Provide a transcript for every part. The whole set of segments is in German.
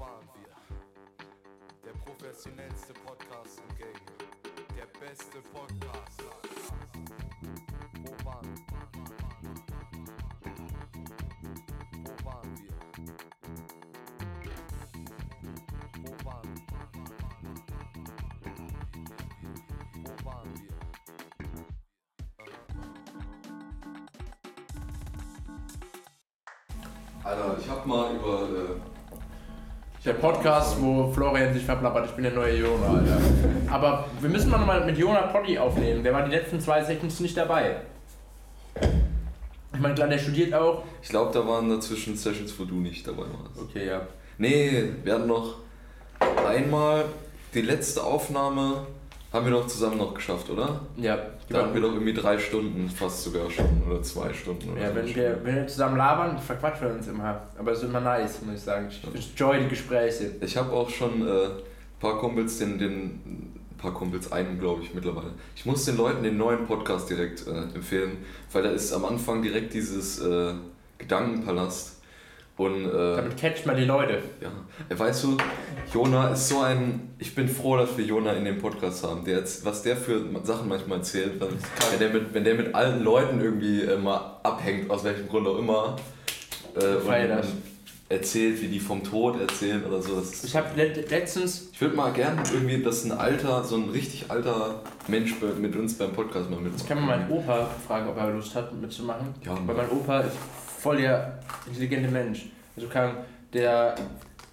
waren wir? Der professionellste Podcast im Game. Der beste Podcast. Wo waren wir? Wo waren wir? Wo waren wir? Wo waren wir? Alter, ich hab mal über. Podcast, wo Florian sich verplappert, ich bin der neue Jona, Alter. Aber wir müssen mal mit Jona Potti aufnehmen. Der war die letzten zwei Sessions nicht dabei. Ich meine, klar, der studiert auch. ich glaube, da waren dazwischen Sessions, wo du nicht dabei warst. Okay, ja. Nee, wir hatten noch einmal die letzte Aufnahme. Haben wir doch zusammen noch geschafft, oder? Ja, Da hatten wir doch irgendwie drei Stunden fast sogar schon. Oder zwei Stunden oder ja so. wenn, wir, wenn wir zusammen labern, verquatschen wir uns immer. Aber es ist immer nice, muss ich sagen. Ich enjoy die Gespräche. Ich habe auch schon äh, ein paar Kumpels, den, den paar Kumpels, einen glaube ich mittlerweile. Ich muss den Leuten den neuen Podcast direkt äh, empfehlen, weil da ist am Anfang direkt dieses äh, Gedankenpalast. Und äh, Damit catcht man die Leute. ja, Äh, weißt du, Jona ist so ein. Ich bin froh, dass wir Jona in dem Podcast haben. Der, was der für Sachen manchmal erzählt, wenn, wenn, der, mit, wenn der mit allen Leuten irgendwie äh, mal abhängt, aus welchem Grund auch immer. Äh, Feier das. erzählt, wie die vom Tod erzählen oder so. Ich habe letztens, ich würde mal gern irgendwie, dass ein alter, so ein richtig alter Mensch mit uns beim Podcast mal ich mitmacht. kann mal meinen Opa fragen, ob er Lust hat mitzumachen. Ja, Weil mein Opa ist voll der intelligente Mensch. Also kann der,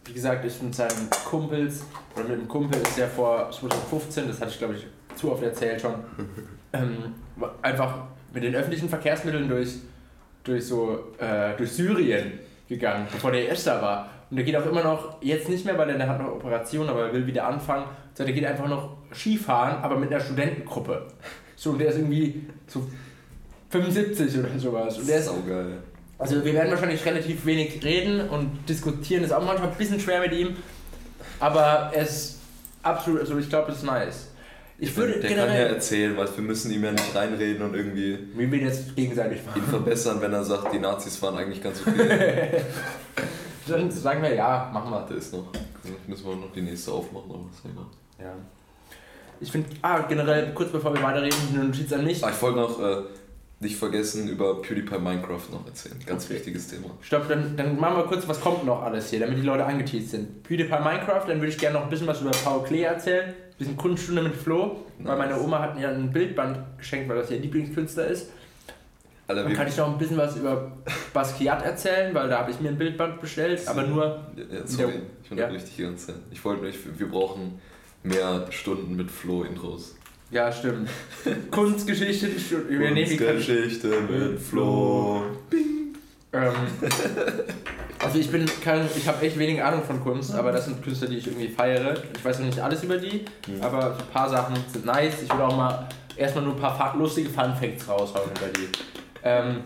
wie gesagt, ist mit seinen Kumpels, oder mit einem Kumpel ist der vor 2015, das hatte ich glaube ich zu oft erzählt schon, ähm, einfach mit den öffentlichen Verkehrsmitteln durch, durch so, äh, durch Syrien gegangen, bevor der erst da war. Und der geht auch immer noch, jetzt nicht mehr, weil er hat noch Operation, aber er will wieder anfangen. So, der geht einfach noch Skifahren, aber mit einer Studentengruppe. So, und der ist irgendwie so 75 oder sowas. Und der ist saugeil. Also wir werden wahrscheinlich relativ wenig reden und diskutieren ist auch manchmal ein bisschen schwer mit ihm, aber er ist absolut, also ich glaube, es ist nice. Ich würde der kann ja generell, erzählen, weil wir müssen ihm ja nicht reinreden und irgendwie wie wir jetzt gegenseitig ihn machen. verbessern, wenn er sagt, die Nazis waren eigentlich ganz okay. Dann sagen wir ja, machen wir. Der ist noch. Müssen wir noch die nächste aufmachen, aber ist egal. Ja. Ich finde, ah, generell, kurz bevor wir weiterreden, eine Notiz an mich. Ah, ich wollte noch äh, nicht vergessen über PewDiePie Minecraft noch erzählen. Ganz Okay. wichtiges Thema. Stopp, dann, dann machen wir kurz, was kommt noch alles hier, damit die Leute angeteased sind. PewDiePie Minecraft, dann würde ich gerne noch ein bisschen was über Paul Klee erzählen. Ein bisschen Kunststunde mit Flo, weil meine Oma hat mir ein Bildband geschenkt, weil das ihr Lieblingskünstler ist. Alter, Dann kann ich noch ein bisschen was über Basquiat erzählen, weil da habe ich mir ein Bildband bestellt, aber nur. Ja, sorry, Ja. ich dich die ganze Zeit. Ich wollte nur, ich, wir brauchen mehr Stunden mit Flo-Intros. Ja, stimmt. Kunstgeschichte, die Stu- wir nehmen die Geschichte mit Flo. ähm, Also ich bin kein, ich habe echt wenig Ahnung von Kunst, aber das sind Künstler, die ich irgendwie feiere. Ich weiß noch nicht alles über die, Mhm. aber ein paar Sachen sind nice. Ich will auch mal erstmal nur ein paar lustige Fun Facts raushauen über die. Ähm,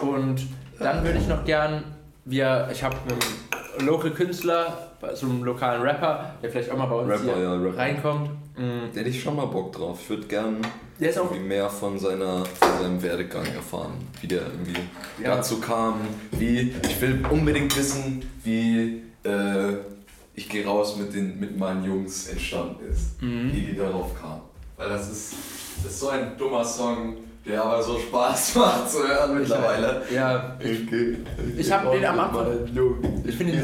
und dann würde ich noch gern, wir, ich habe einen Local Künstler, so einen lokalen Rapper, der vielleicht auch mal bei uns Rapper, hier ja, reinkommt. Mm, Da hätte ich schon mal Bock drauf. Ich würde gern Der ist irgendwie mehr von, seiner, von seinem Werdegang erfahren. Wie der irgendwie Ja. dazu kam. Wie, ich will unbedingt wissen, wie äh, ich gehe raus mit, den, mit meinen Jungs entstanden ist. Mhm. Wie die darauf kam. Weil das ist, das ist so ein dummer Song, der aber so Spaß macht zu hören mittlerweile. Ja, Okay. Ich hab den am Anfang- Ich finde ihn,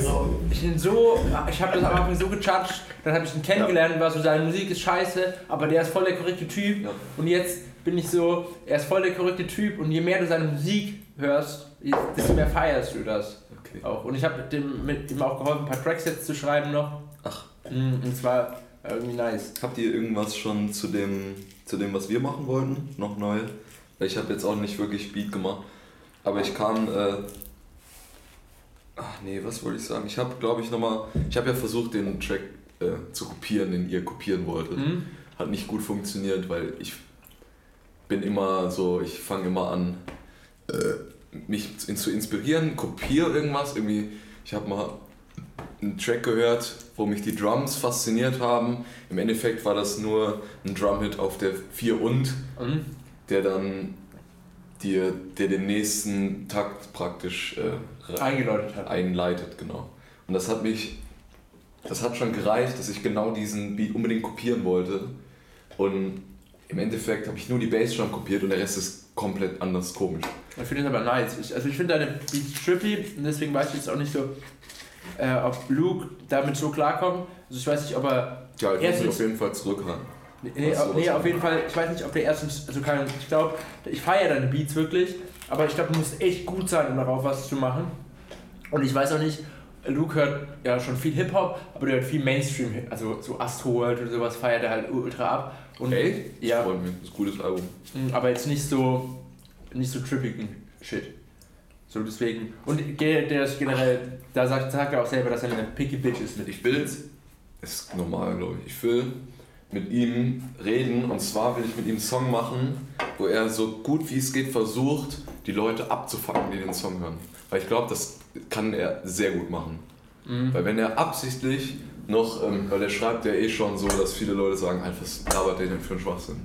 ich find ihn so, ich habe das am Anfang so gejudged, dann habe ich ihn kennengelernt und war so, seine Musik ist scheiße, aber der ist voll der korrekte Typ. Ja. Und jetzt bin ich so, er ist voll der korrekte Typ und je mehr du seine Musik hörst, desto mehr feierst du das Okay. auch. Und ich habe dem mit ihm auch geholfen, ein paar Tracks jetzt zu schreiben noch. Ach. Mm, Und zwar irgendwie nice. Habt ihr irgendwas schon zu dem, zu dem, was wir machen wollten, noch neu? Weil ich habe jetzt auch nicht wirklich Beat gemacht. Aber ich kann. Äh, ach nee, was wollte ich sagen? Ich habe, glaube ich, nochmal. Ich habe ja versucht, den Track äh, zu kopieren, den ihr kopieren wolltet. Mhm. Hat nicht gut funktioniert, weil ich bin immer so, ich fange immer an, äh, mich zu zu inspirieren, kopiere irgendwas. Irgendwie, ich habe mal einen Track gehört, wo mich die Drums fasziniert haben. Im Endeffekt war das nur ein Drumhit auf der 4 und, Mhm. Der dann dir, der den nächsten Takt praktisch äh, Eingeläutet hat. einleitet, genau. Und das hat mich das hat schon gereicht, dass ich genau diesen Beat unbedingt kopieren wollte. Und im Endeffekt habe ich nur die Bassdrum kopiert und der Rest ist komplett anders komisch. Ich finde es aber nice. Ich, also ich finde deine Beats trippy und deswegen weiß ich jetzt auch nicht so, äh, ob Luke damit so klarkommt. Also ich weiß nicht, ob er. Ja, ich muss mich auf jeden Fall zurückhalten. Nee, Was nee auf jeden Fall, ich weiß nicht, ob der erstens. Also kann, ich glaube, ich feiere deine Beats wirklich, aber ich glaube, du musst echt gut sein, um darauf was zu machen. Und ich weiß auch nicht, Luke hört ja schon viel Hip-Hop, aber der hört viel Mainstream, also so Astroworld oder sowas feiert er halt ultra ab. Und Echt? Das Ja. freut mich. Das ist ein gutes Album. Mm, Aber jetzt nicht so, nicht so trippigen Shit. So deswegen. Und der ist generell, da sagt, sagt er auch selber, dass er eine picky Bitch ist mit. Ich will, ist normal, glaube ich. Ich will mit ihm reden und zwar will ich mit ihm einen Song machen, wo er so gut wie es geht versucht, die Leute abzufangen, die den Song hören. Weil ich glaube, das kann er sehr gut machen. Mhm. Weil wenn er absichtlich noch, ähm, weil er schreibt ja eh schon so, dass viele Leute sagen, einfach, was labert der denn für einen Schwachsinn?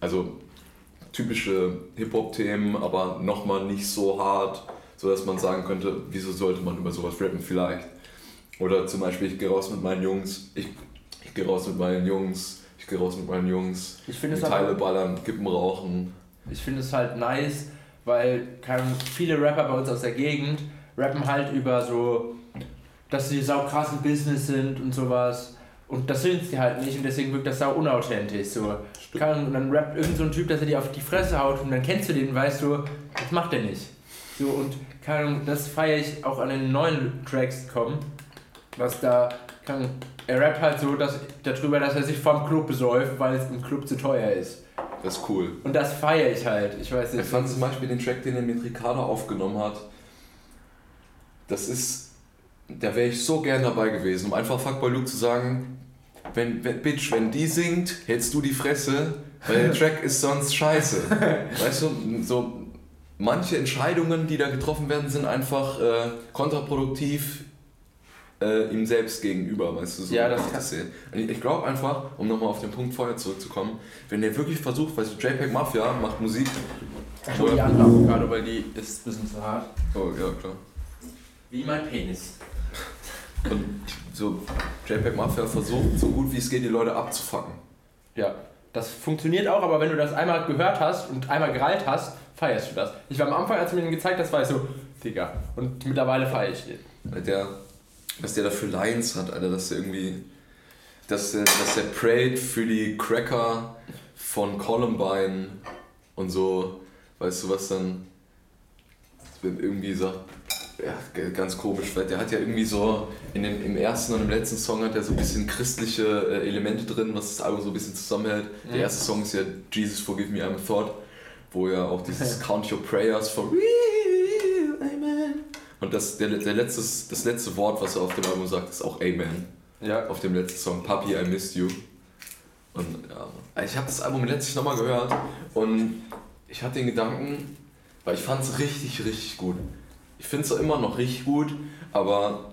Also typische Hip-Hop-Themen, aber nochmal nicht so hart, sodass man sagen könnte, wieso sollte man über sowas rappen vielleicht? Oder zum Beispiel, ich gehe raus mit meinen Jungs, ich, ich gehe raus mit meinen Jungs, ich gehe raus mit meinen Jungs, Ich finde Teile halt, ballern, Kippen rauchen. ich finde es halt nice, weil viele Rapper bei uns aus der Gegend rappen halt über so, dass sie sau krass im Business sind und sowas. Und das sind sie halt nicht und deswegen wirkt das sau unauthentisch. So. Kann, und dann rappt irgend so ein Typ, dass er dir auf die Fresse haut und dann kennst du den und weißt du, das macht er nicht. So und kann, das feiere ich auch an den neuen Tracks kommen. Was da kann. Er rappt halt so dass, darüber, dass er sich vom Club besäuft, weil es im Club zu teuer ist. Das ist cool. Und das feiere ich halt. Ich weiß Ich nicht. fand zum Beispiel den Track, den er mit Ricardo aufgenommen hat, das ist, da wäre ich so gern dabei gewesen, um einfach Fuckboy Luke zu sagen, wenn, wenn, Bitch, wenn die singt, hältst du die Fresse, weil der Track ist sonst scheiße. Weißt du, so manche Entscheidungen, die da getroffen werden, sind einfach äh, kontraproduktiv äh, ihm selbst gegenüber, weißt du, so Ja, das ich kann- sehe. Und ich, ich glaube einfach, um nochmal auf den Punkt vorher zurückzukommen, wenn der wirklich versucht, weißt du, JPEG Mafia macht Musik, Ach, die andere Avocado, weil die ist ein bisschen zu hart. oh ja klar, Wie mein Penis. und so JPEG Mafia versucht, so gut wie es geht, die Leute abzufacken. Ja. Das funktioniert auch, aber wenn du das einmal gehört hast und einmal gereilt hast, feierst du das. Ich war am Anfang, als du mir den gezeigt hast, war ich so, Digga. Und mittlerweile feiere ich den. Der, was der da für Lines hat, Alter, dass der irgendwie, dass der, dass der prayt für die Cracker von Columbine und so, weißt du, was dann irgendwie sagt, ja, ganz komisch, weil der hat ja irgendwie so, in den, im ersten und im letzten Song hat er so ein bisschen christliche äh, Elemente drin, was das Album so ein bisschen zusammenhält. Mhm. Der erste Song ist ja Jesus Forgive Me I'm a Thought, wo ja auch dieses Count Your Prayers von. Und das, der, der letztes, das letzte Wort, was er auf dem Album sagt, ist auch Amen. Ja. Auf dem letzten Song, Papi, I Missed You. Und ja, ich habe das Album letztlich nochmal gehört und ich hatte den Gedanken, weil ich fand es richtig, richtig gut. Ich finde es immer noch richtig gut, aber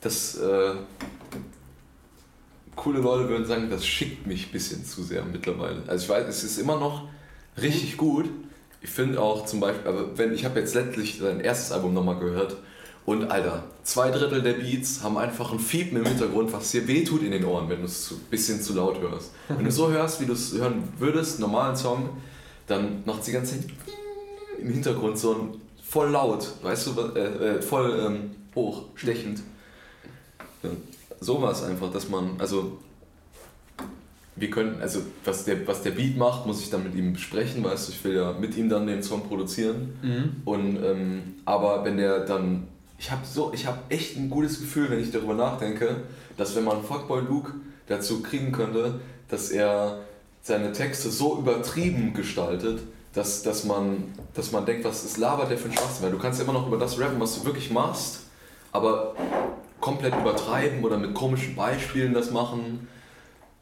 das, äh, coole Leute würden sagen, das schickt mich ein bisschen zu sehr mittlerweile. Also ich weiß, es ist immer noch richtig gut. Ich finde auch zum Beispiel, aber wenn ich habe jetzt letztlich sein erstes Album nochmal gehört und Alter, zwei Drittel der Beats haben einfach ein Fiepen im Hintergrund, was dir wehtut in den Ohren, wenn du es ein bisschen zu laut hörst. Wenn du so hörst, wie du es hören würdest, normalen Song, dann macht die ganze Zeit im Hintergrund so ein voll laut, weißt du, äh, äh, voll ähm, hoch, stechend. Ja, so war es einfach, dass man, also wir können, also was der, was der Beat macht, muss ich dann mit ihm besprechen, weißt du, ich will ja mit ihm dann den Song produzieren. Mhm. Und ähm, aber wenn der dann, ich habe so, ich habe echt ein gutes Gefühl, wenn ich darüber nachdenke, dass wenn man Fuckboy Luke dazu kriegen könnte, dass er seine Texte so übertrieben gestaltet, dass, dass, man, dass man denkt, was ist labert der für ein Schwachsinn? Weil du kannst ja immer noch über das rappen, was du wirklich machst, aber komplett übertreiben oder mit komischen Beispielen das machen.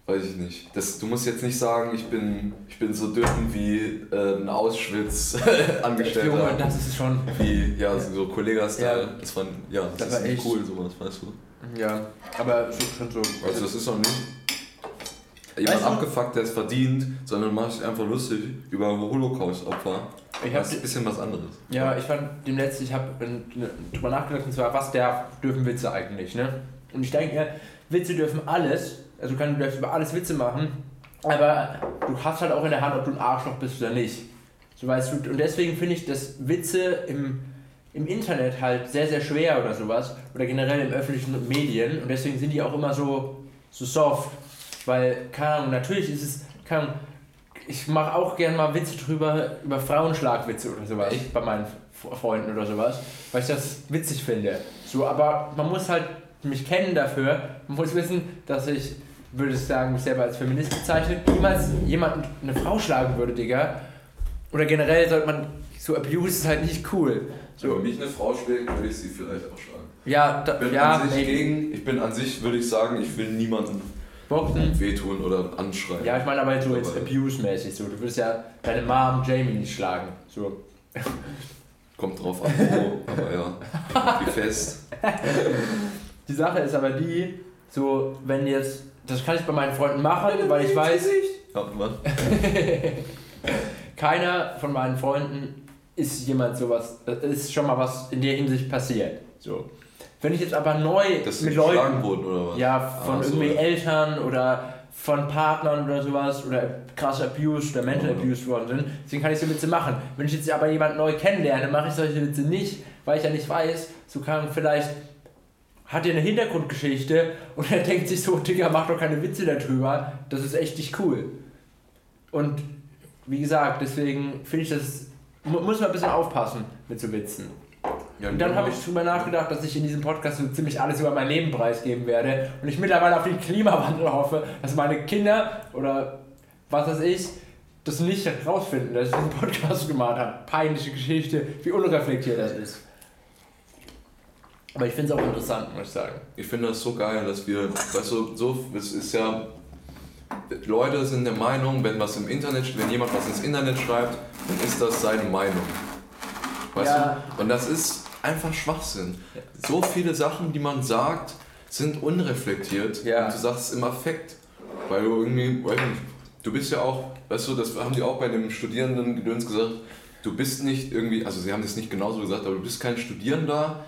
Weiß ich nicht. Das, du musst jetzt nicht sagen, ich bin, ich bin so dünn wie äh, ein Auschwitz-Angestellter. Junge, das ist schon. Wie, ja, so Kollega-Style. Ja. Das war, ja, das, Das war ist echt- cool, sowas, weißt du. Ja, aber so, schon so. Also, das ist auch nicht jemand Weißt du- abgefuckt, der es verdient, sondern mach dich einfach lustig über Holocaust-Opfer. Ich Das ist ein bisschen was anderes. ja, ich fand dem letzten, ich habe drüber nachgedacht, und zwar, was der dürfen Witze eigentlich, ne? Und ich denke mir, Witze dürfen alles, also du kannst über alles Witze machen, aber du hast halt auch in der Hand, ob du ein Arschloch bist oder nicht. So weißt du, und deswegen finde ich, dass Witze im, im Internet halt sehr, sehr schwer oder sowas, oder generell im öffentlichen Medien, und deswegen sind die auch immer so, so soft. Weil, keine Ahnung, natürlich ist es, keine Ahnung, ich mache auch gerne mal Witze drüber, über Frauenschlagwitze oder sowas, Echt? bei meinen Freunden oder sowas, weil ich das witzig finde. So, aber man muss halt mich kennen dafür, man muss wissen, dass ich, würde ich sagen, mich selber als Feminist bezeichne, niemals jemanden eine Frau schlagen würde, Digga. Oder generell sollte man, so Abuse ist halt nicht cool. So, wenn mich eine Frau schlägt, würde ich sie vielleicht auch schlagen. ja, da, Ich bin, ja, an sich maybe. gegen, ich bin an sich, würde ich sagen, ich will niemanden Boxen. wehtun oder anschreien. Ja, ich meine aber so jetzt Abuse-mäßig, so, du würdest ja deine Mom Jamie nicht schlagen. So. Kommt drauf an, wo, aber ja. Wie fest. Die Sache ist aber die, so, wenn jetzt, das kann ich bei meinen Freunden machen, weil ich weiß, keiner von meinen Freunden ist jemand sowas, äh, ist schon mal was in der Hinsicht passiert. So. Wenn ich jetzt aber neu sie mit geschlagen Leuten, wurden oder was? ja, von Ah, so, irgendwie ja. Eltern oder von Partnern oder sowas oder krass abused oder mental Oh. abused worden sind, deswegen kann ich so Witze machen. Wenn ich jetzt aber jemanden neu kennenlerne, mache ich solche Witze nicht, weil ich ja nicht weiß, so kann vielleicht hat er eine Hintergrundgeschichte und er denkt sich so, Digga, mach doch keine Witze darüber, das ist echt nicht cool. Und wie gesagt, deswegen finde ich das, mu- muss man ein bisschen aufpassen mit so Witzen. Ja, Und dann habe ich drüber nachgedacht, dass ich in diesem Podcast so ziemlich alles über mein Leben preisgeben werde und ich mittlerweile auf den Klimawandel hoffe, dass meine Kinder oder was weiß ich, das nicht herausfinden, dass ich diesen Podcast gemacht habe. Peinliche Geschichte, wie unreflektiert das ist. Aber ich finde es auch interessant, muss ich sagen. Ich finde das so geil, dass wir, weißt du, so, es ist ja, Leute sind der Meinung, wenn was im Internet, wenn jemand was ins Internet schreibt, dann ist das seine Meinung. Weißt Ja. du? Und das ist einfach Schwachsinn. So viele Sachen, die man sagt, sind unreflektiert Ja. und du sagst es im Affekt. Weil du irgendwie, nicht, du bist ja auch, weißt du, das haben die auch bei dem Studierenden-Gedöns gesagt, du bist nicht irgendwie, also sie haben das nicht genauso gesagt, aber du bist kein Studierender,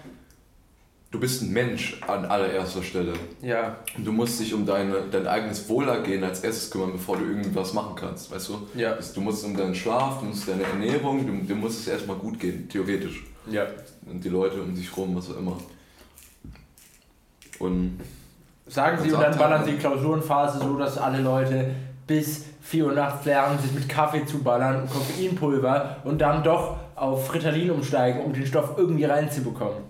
du bist ein Mensch an allererster Stelle. Ja, Und du musst dich um deine, dein eigenes Wohlergehen als erstes kümmern, bevor du irgendwas machen kannst, weißt du? ja, Du musst um deinen Schlaf, du musst deine Ernährung, du, dir muss es erstmal gut gehen, theoretisch. ja. Und die Leute um dich rum, was auch immer. Und Sagen Sie Und dann er- ballern Sie Klausurenphase so, dass alle Leute bis 4 Uhr nachts lernen, sich mit Kaffee zu ballern und Koffeinpulver und dann doch auf Ritalin umsteigen, um den Stoff irgendwie reinzubekommen.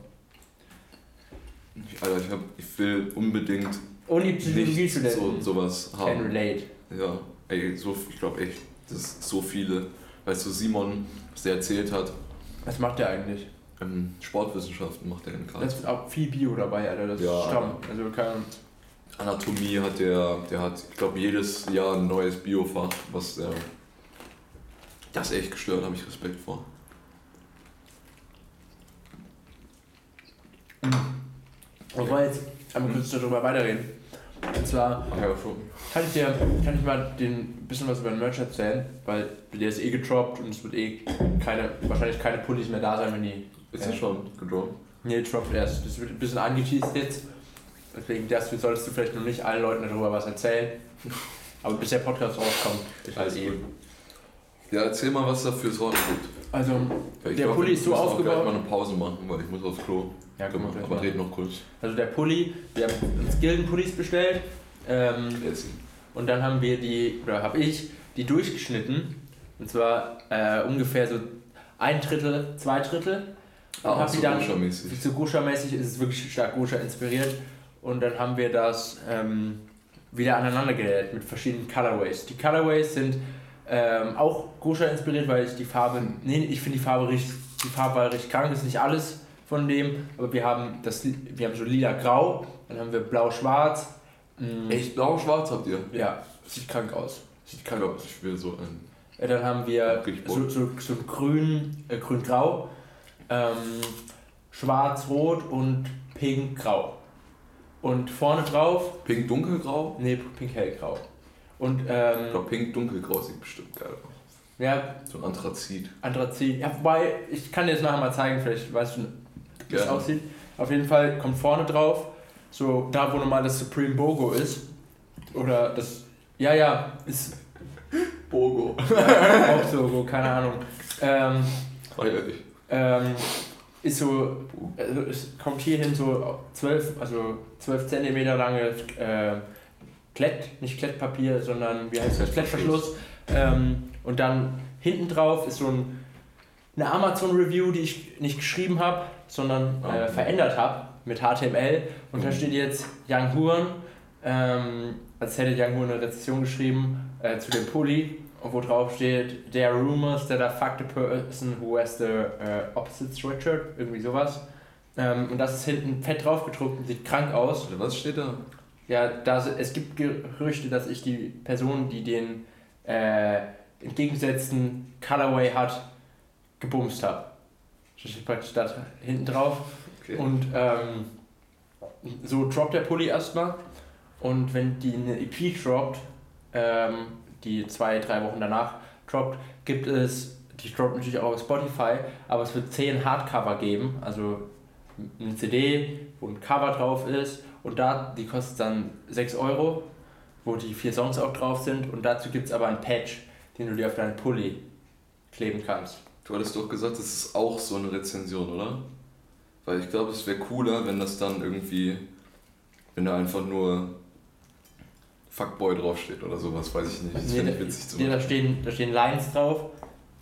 Alter, ich, hab, ich will unbedingt die nicht so, Psychologiestudenten sowas can haben. relate. Ja, ey, so, ich glaube echt, das ist so viele. Weißt du, Simon, was der erzählt hat, Was macht der eigentlich? ähm, Sportwissenschaften macht er in Da Karlsruhe. ist auch viel Bio dabei, Alter. Das Ja. ist stramm. Also kann, Anatomie hat der, der hat, ich glaube, jedes Jahr ein neues Biofach, was der. Das ist echt gestört, habe ich Respekt vor. Ich wollte jetzt einmal kurz darüber weiterreden. Und zwar kann ich dir kann ich mal den bisschen was über den Merch erzählen, weil der ist eh getroppt und es wird eh keine, wahrscheinlich keine Pullis mehr da sein, wenn die Ist Ja. ja schon gedroppt. Nee, droppt erst. Das wird ein bisschen angeteased jetzt. Deswegen das solltest du vielleicht noch nicht allen Leuten darüber was erzählen. Aber bis der Podcast rauskommt, ist halt eh. Ja, erzähl mal, was da für Sorten gibt. Also, ich Der glaub, Pulli ist so müssen auch aufgebaut- gleich mal eine Pause machen, weil ich muss aufs Klo. Ja, guck mal, aber red noch kurz. also der Pulli, wir haben uns Gilden-Pullis bestellt. Ähm, und dann haben wir die, oder habe ich, die durchgeschnitten. Und zwar äh, ungefähr so ein Drittel, zwei Drittel. Und Ah, so Gusha-mäßig. So Gusha-mäßig ist es wirklich stark Gusha inspiriert. Und dann haben wir das ähm, wieder aneinander genäht mit verschiedenen Colorways. Die Colorways sind ähm, auch Gusha inspiriert, weil ich die Farbe, nee, ich finde die Farbe richtig, die Farbwahl richtig krank, ist nicht alles von dem, aber wir haben das, wir haben so lila-grau, dann haben wir blau-schwarz. Mm, Echt blau-schwarz habt ihr? Ja, sieht krank aus. Sieht Ich krank glaube, aus. ich will so ein. Äh, Dann haben wir so, so, so ein grün, äh, grün-grau, ähm, schwarz-rot und pink-grau. Und vorne drauf, Pink dunkelgrau? nee, pink-hellgrau. Und Ich ähm, glaube, pink dunkelgrau sieht bestimmt geil aus. ja, So ein Anthrazit. Anthrazit. Ja, wobei, ich kann dir das nachher mal zeigen, vielleicht weißt du, wie es aussieht. Auf jeden Fall kommt vorne drauf so da, wo normal das Supreme Bogo ist. Oder das, ja, ja, ist Bogo. Hauptlogo, keine Ahnung. Ähm, ähm, ist so, also es kommt hierhin so 12, also 12 Zentimeter lange äh, Klett, nicht Klettpapier, sondern wie heißt das, Klettverschluss. Ähm, und dann hinten drauf ist so ein, eine Amazon-Review, die ich nicht geschrieben habe, sondern äh, verändert habe mit HTML. Und da steht jetzt Young Huren, ähm, als hätte Young Huren eine Rezession geschrieben äh, zu dem Pulli, wo drauf steht, there are rumors that I fucked a person who has the äh, opposite sweatshirt, irgendwie sowas. Ähm, und das ist hinten fett drauf gedruckt und sieht krank aus. Oder was steht da? Ja, da, es gibt Gerüchte, dass ich die Person, die den äh, entgegengesetzten Colorway hat, gebumst habe. Das steht praktisch da hinten drauf. Okay. Und ähm, so droppt der Pulli erstmal. Und wenn die eine EP droppt, ähm, die zwei, drei Wochen danach droppt, gibt es, die droppt natürlich auch auf Spotify, aber es wird 10 Hardcover geben, also eine CD, wo ein Cover drauf ist und da, die kostet dann 6 Euro, wo die vier Songs auch drauf sind und dazu gibt es aber einen Patch, den du dir auf deinen Pulli kleben kannst. Du hattest doch gesagt, das ist auch so eine Rezension, oder? Weil ich glaube, es wäre cooler, wenn das dann irgendwie, wenn da einfach nur Fuckboy draufsteht oder sowas, weiß ich nicht. Das Nee, finde ich witzig zu nee, machen. da, stehen, da stehen Lines drauf.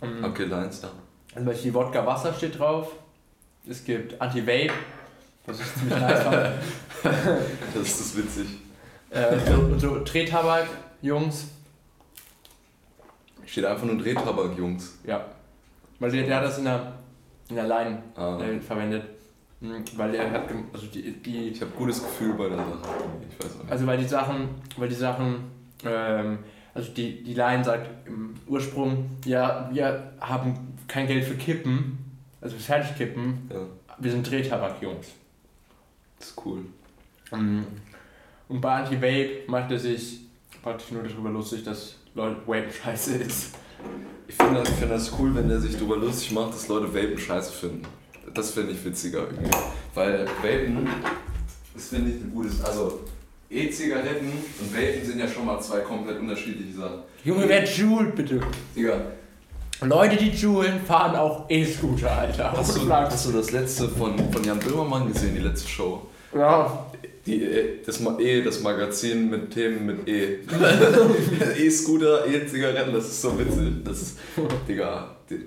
Ähm, Okay, Lines da. Zum Beispiel Wodka Wasser steht drauf. Es gibt Anti-Vape, was ich ziemlich nice. Das ist das witzig. äh, so, und so Drehtabak, Jungs. Steht einfach nur Drehtabak, Jungs. Ja. Weil der, der hat das in der, in der Line Ah, äh, verwendet. Mhm, Weil der hat, also die, die ich habe gutes Gefühl bei der Sache. Ich weiß auch nicht. Also weil die Sachen, weil die Sachen, ähm, also die, die Line sagt im Ursprung, ja, wir haben kein Geld für Kippen, also für Fertigkippen, Ja, wir sind Drehtabak-Jungs. das ist cool. Mhm. Und bei Anti-Vape macht er sich praktisch nur darüber lustig, dass Leute Vape scheiße ist. Ich finde das, ich find das cool, wenn der sich darüber lustig macht, dass Leute Vapen scheiße finden. Das finde ich witziger irgendwie. Weil Vapen, das finde ich ein gutes. Also, E-Zigaretten und Vapen sind ja schon mal zwei komplett unterschiedliche Sachen. Junge, wer joult bitte? Digga, Leute, die joulen, fahren auch E-Scooter, Alter. hast du, hast du das letzte von, von Jan Böhmermann gesehen, die letzte Show? Ja, Die, E- das Ma- E, das Magazin mit Themen mit E. E-Scooter, E-Zigaretten, das ist so witzig. Das ist, Digga, die,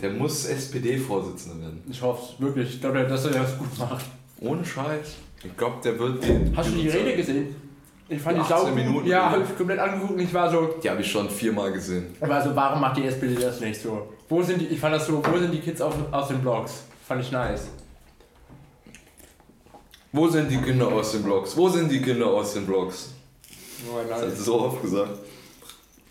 der muss SPD-Vorsitzender werden. ich hoffe wirklich. Ich glaube, dass er das gut macht. Ohne Scheiß. Ich glaube, der wird den. Hast du die Rede gesehen? Ich fand die 18 sau. Minuten Ja, habe ich komplett angeguckt und ich war so, Die habe ich schon viermal gesehen. aber also warum macht die SPD das nicht so? Wo sind die, ich fand das so, wo sind die Kids auf, aus den Blogs? Fand ich nice. Wo sind die Kinder aus den Blogs? Wo sind die Kinder aus den Blogs? Oh, Das hast du so oft gesagt.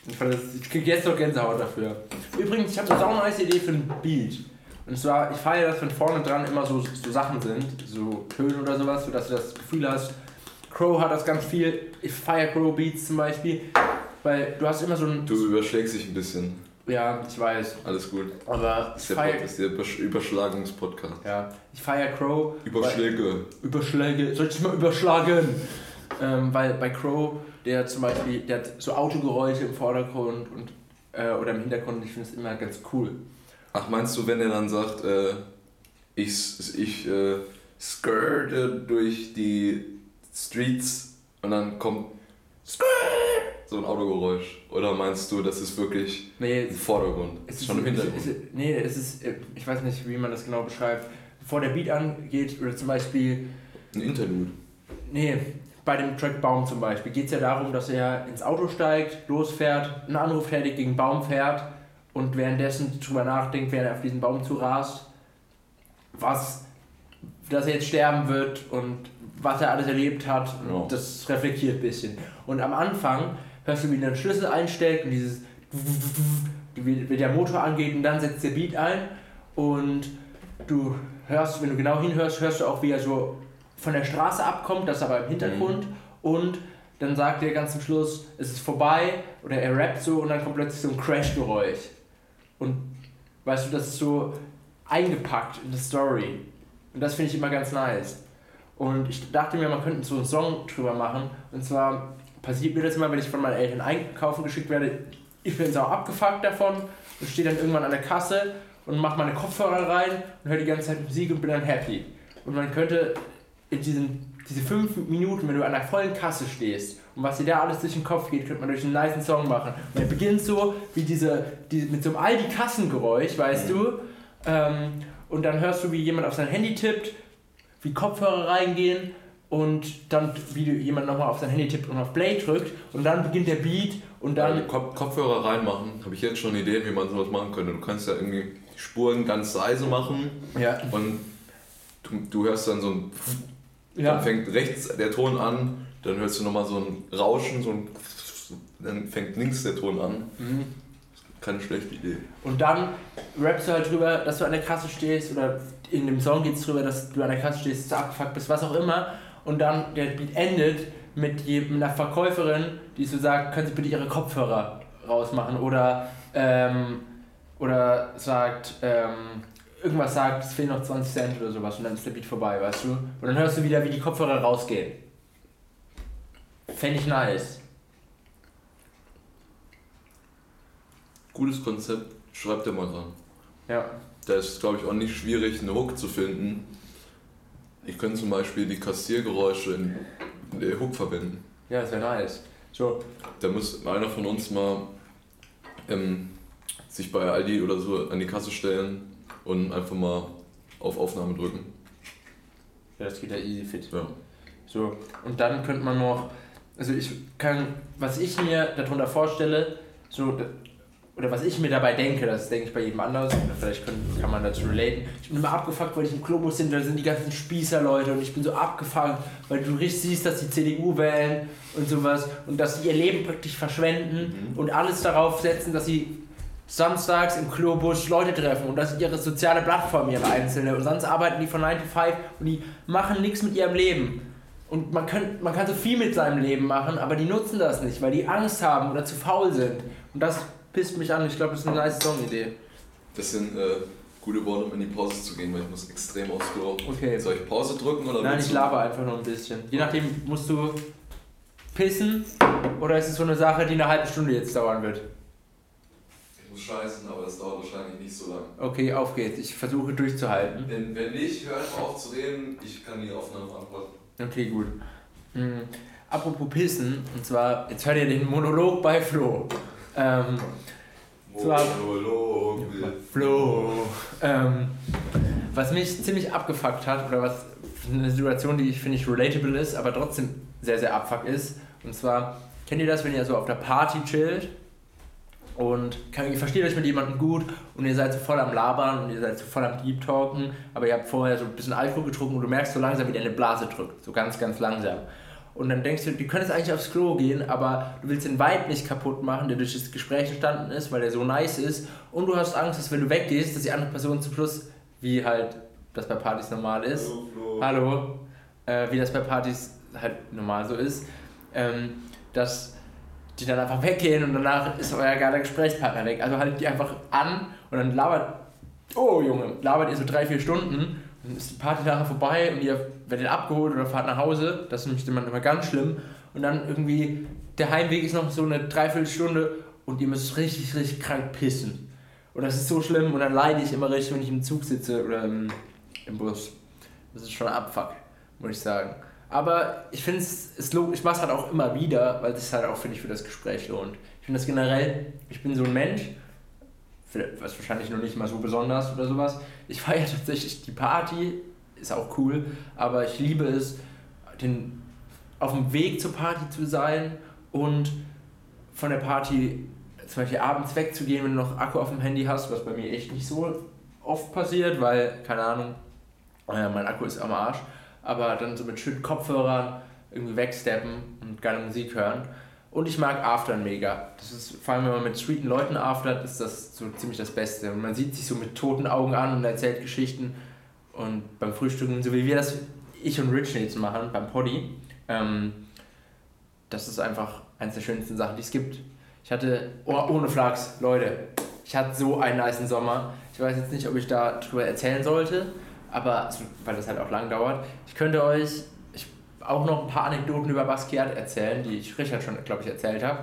Ich, das, krieg jetzt noch Gänsehaut dafür. Übrigens, ich habe eine sau nice Idee für ein Beat. Und zwar, ich feiere, dass wenn vorne dran immer so, so Sachen sind, so Töne oder sowas, sodass du das Gefühl hast, Crow hat das ganz viel. Ich feiere Crow Beats zum Beispiel, weil du hast immer so ein. Du überschlägst dich ein bisschen. Ja, ich weiß. Alles gut. Aber Das ist der, das ist der Übersch- Überschlagungspodcast. Ja, ich feiere Crow. Überschläge. Überschläge. Soll ich mal überschlagen? Ähm, weil bei Crow, der zum Beispiel, der hat so Autogeräusche im Vordergrund und äh, oder im Hintergrund, ich finde es immer ganz cool. Ach, meinst du, wenn er dann sagt, äh, ich, ich äh, skirte durch die Streets und dann kommt so ein Autogeräusch? Oder meinst du, das ist wirklich Nee, im Vordergrund? es ist, schon im Hintergrund. Es ist, nee, es ist, äh, ich weiß nicht, wie man das genau beschreibt. Bevor der Beat angeht, oder zum Beispiel, Ein Interlude. nee, bei dem Track Baum zum Beispiel, geht es ja darum, dass er ins Auto steigt, losfährt, einen Anruf tätigt, gegen Baum fährt und währenddessen drüber nachdenkt, während er auf diesen Baum zu rast, was, dass er jetzt sterben wird und was er alles erlebt hat. Ja. Das reflektiert ein bisschen. Und am Anfang hörst du, wie er den Schlüssel einsteckt und dieses wie, der Motor angeht und dann setzt der Beat ein und du hörst, wenn du genau hinhörst, hörst du auch, wie er so von der Straße abkommt, das aber im Hintergrund und dann sagt er ganz zum Schluss, es ist vorbei oder er rappt so und dann kommt plötzlich so ein Crash-Geräusch. Und weißt du, das ist so eingepackt in die Story. Und das finde ich immer ganz nice. Und ich dachte mir, man könnte so einen Song drüber machen. Und zwar passiert mir das immer, wenn ich von meinen Eltern einkaufen geschickt werde. Ich bin so abgefuckt davon und stehe dann irgendwann an der Kasse und mache meine Kopfhörer rein und höre die ganze Zeit Musik und bin dann happy. Und man könnte in diesen diese fünf Minuten, wenn du an einer vollen Kasse stehst und was dir da alles durch den Kopf geht, könnte man durch einen nice Song machen. Und er beginnt so wie diese, die, mit so einem Aldi-Kassengeräusch, weißt mhm. du. Ähm, und dann hörst du, wie jemand auf sein Handy tippt, wie Kopfhörer reingehen und dann wie jemand nochmal auf sein Handy tippt und auf Play drückt und dann beginnt der Beat und dann... Ja, Kopfhörer reinmachen, habe ich jetzt schon Ideen, wie man sowas machen könnte. Du kannst ja irgendwie die Spuren ganz leise machen ja. und du, du hörst dann so ein ja. Dann fängt rechts der Ton an, dann hörst du nochmal so ein Rauschen, so ein dann fängt links der Ton an. Mhm. Keine schlechte Idee. Und dann rappst du halt drüber, dass du an der Kasse stehst oder in dem Song geht es drüber, dass du an der Kasse stehst, dass du abgefuckt bist, was auch immer. Und dann der Beat endet mit, mit einer Verkäuferin, die so sagt, können Sie bitte Ihre Kopfhörer rausmachen oder, ähm, oder sagt, ähm, irgendwas sagt, es fehlen noch 20 Cent oder sowas und dann ist der Beat vorbei, weißt du? Und dann hörst du wieder, wie die Kopfhörer rausgehen. Fände ich nice. Gutes Konzept, schreib dir mal dran. Ja. Da ist, glaube ich, auch nicht schwierig, eine Hook zu finden. Ich könnte zum Beispiel die Kassiergeräusche in, in der Hook verwenden. Ja, das wäre nice. So. Da muss einer von uns mal ähm, sich bei Aldi oder so an die Kasse stellen und einfach mal auf Aufnahme drücken. Ja, das geht ja easy fit. Ja. So, und dann könnte man noch, also ich kann, was ich mir darunter vorstelle, so, oder was ich mir dabei denke, das denke ich bei jedem anders, oder vielleicht kann, kann man dazu relaten. Ich bin immer abgefuckt, weil ich im Globus bin, da sind die ganzen Spießer-Leute und ich bin so abgefuckt, weil du richtig siehst, dass die CDU wählen und sowas und dass sie ihr Leben praktisch verschwenden mhm. und alles darauf setzen, dass sie samstags im Klobus Leute treffen und das ist ihre soziale Plattform, ihre einzelne. Und sonst arbeiten die von 9 to 5 und die machen nichts mit ihrem Leben. Und man, könnt, man kann so viel mit seinem Leben machen, aber die nutzen das nicht, weil die Angst haben oder zu faul sind. Und das pisst mich an. Ich glaube, das ist eine nice Song-Idee. Das sind äh, gute Worte, um in die Pause zu gehen, weil ich muss extrem aufs Klo. Okay. Soll ich Pause drücken oder Nein, ich laber einfach noch ein bisschen. Je nachdem musst du pissen oder ist es so eine Sache, die eine halbe Stunde jetzt dauern wird muss scheißen, aber das dauert wahrscheinlich nicht so lange. Okay, auf geht's. Ich versuche durchzuhalten. Wenn, wenn nicht, hör einfach auf zu reden. Ich kann die Aufnahme antworten. Okay, gut. Mhm. Apropos Pissen, und zwar, jetzt hört ihr den Monolog bei Flo. Ähm, Monolog mit Flo. Ähm, was mich ziemlich abgefuckt hat, oder was eine Situation, die ich finde ich relatable ist, aber trotzdem sehr, sehr abfuck ist. Und zwar, kennt ihr das, wenn ihr so auf der Party chillt und ihr versteht euch mit jemandem gut und ihr seid so voll am Labern und ihr seid so voll am Deep Talken, aber ihr habt vorher so ein bisschen Alkohol getrunken und du merkst so langsam, wie deine Blase drückt. So ganz, ganz langsam. Und dann denkst du, du könntest eigentlich aufs Klo gehen, aber du willst den Vibe nicht kaputt machen, der durch das Gespräch entstanden ist, weil der so nice ist. Und du hast Angst, dass wenn du weggehst, dass die andere Person zum Schluss, wie halt das bei Partys normal ist, hallo, hallo äh, wie das bei Partys halt normal so ist, ähm, dass die dann einfach weggehen und danach ist euer geiler Gesprächspartner weg. Also haltet die einfach an und dann labert, oh Junge, labert ihr so drei, vier Stunden, dann ist die Party nachher vorbei und ihr werdet abgeholt oder fahrt nach Hause. Das ist nämlich immer ganz schlimm. Und dann irgendwie, der Heimweg ist noch so eine Dreiviertelstunde und ihr müsst richtig, richtig krank pissen. Und das ist so schlimm und dann leide ich immer richtig, wenn ich im Zug sitze oder im, im Bus. Das ist schon Abfuck, muss ich sagen. Aber ich finde es, ich mache es halt auch immer wieder, weil es halt auch, finde ich, für das Gespräch lohnt. Ich finde das generell, ich bin so ein Mensch, was wahrscheinlich noch nicht mal so besonders oder sowas. Ich feiere tatsächlich die Party, ist auch cool, aber ich liebe es, den, auf dem Weg zur Party zu sein und von der Party zum Beispiel abends wegzugehen, wenn du noch Akku auf dem Handy hast, was bei mir echt nicht so oft passiert, weil, keine Ahnung, äh, mein Akku ist am Arsch aber dann so mit schönen Kopfhörern irgendwie wegsteppen und geile Musik hören. Und ich mag Aftern mega. Das ist, vor allem wenn man mit streeten Leuten aftert, ist das so ziemlich das Beste. Und man sieht sich so mit toten Augen an und erzählt Geschichten. Und beim Frühstücken, so wie wir das, ich und Rich jetzt machen, beim Poddy, ähm, das ist einfach eines der schönsten Sachen, die es gibt. Ich hatte, oh, ohne Flachs, Leute, ich hatte so einen nice Sommer. Ich weiß jetzt nicht, ob ich da drüber erzählen sollte, aber weil das halt auch lang dauert. Ich könnte euch ich, auch noch ein paar Anekdoten über Basquiat erzählen, die ich Richard schon, glaube ich, erzählt habe.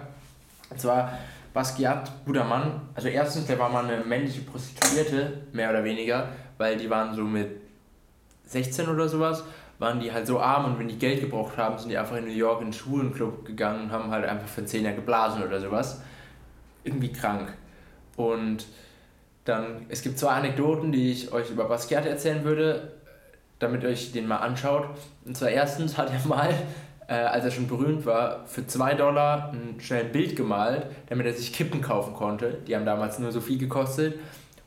Und zwar Basquiat, guter Mann. Also erstens, der war mal eine männliche Prostituierte, mehr oder weniger, weil die waren so mit 16 oder sowas, waren die halt so arm und wenn die Geld gebraucht haben, sind die einfach in New York in den Schwulenclub gegangen und haben halt einfach für einen Zehner geblasen oder sowas. Irgendwie krank. Und dann, es gibt zwei Anekdoten, die ich euch über Basquiat erzählen würde, damit ihr euch den mal anschaut. Und zwar erstens hat er mal, äh, als er schon berühmt war, für zwei Dollar ein schnell Bild gemalt, damit er sich Kippen kaufen konnte. Die haben damals nur so viel gekostet.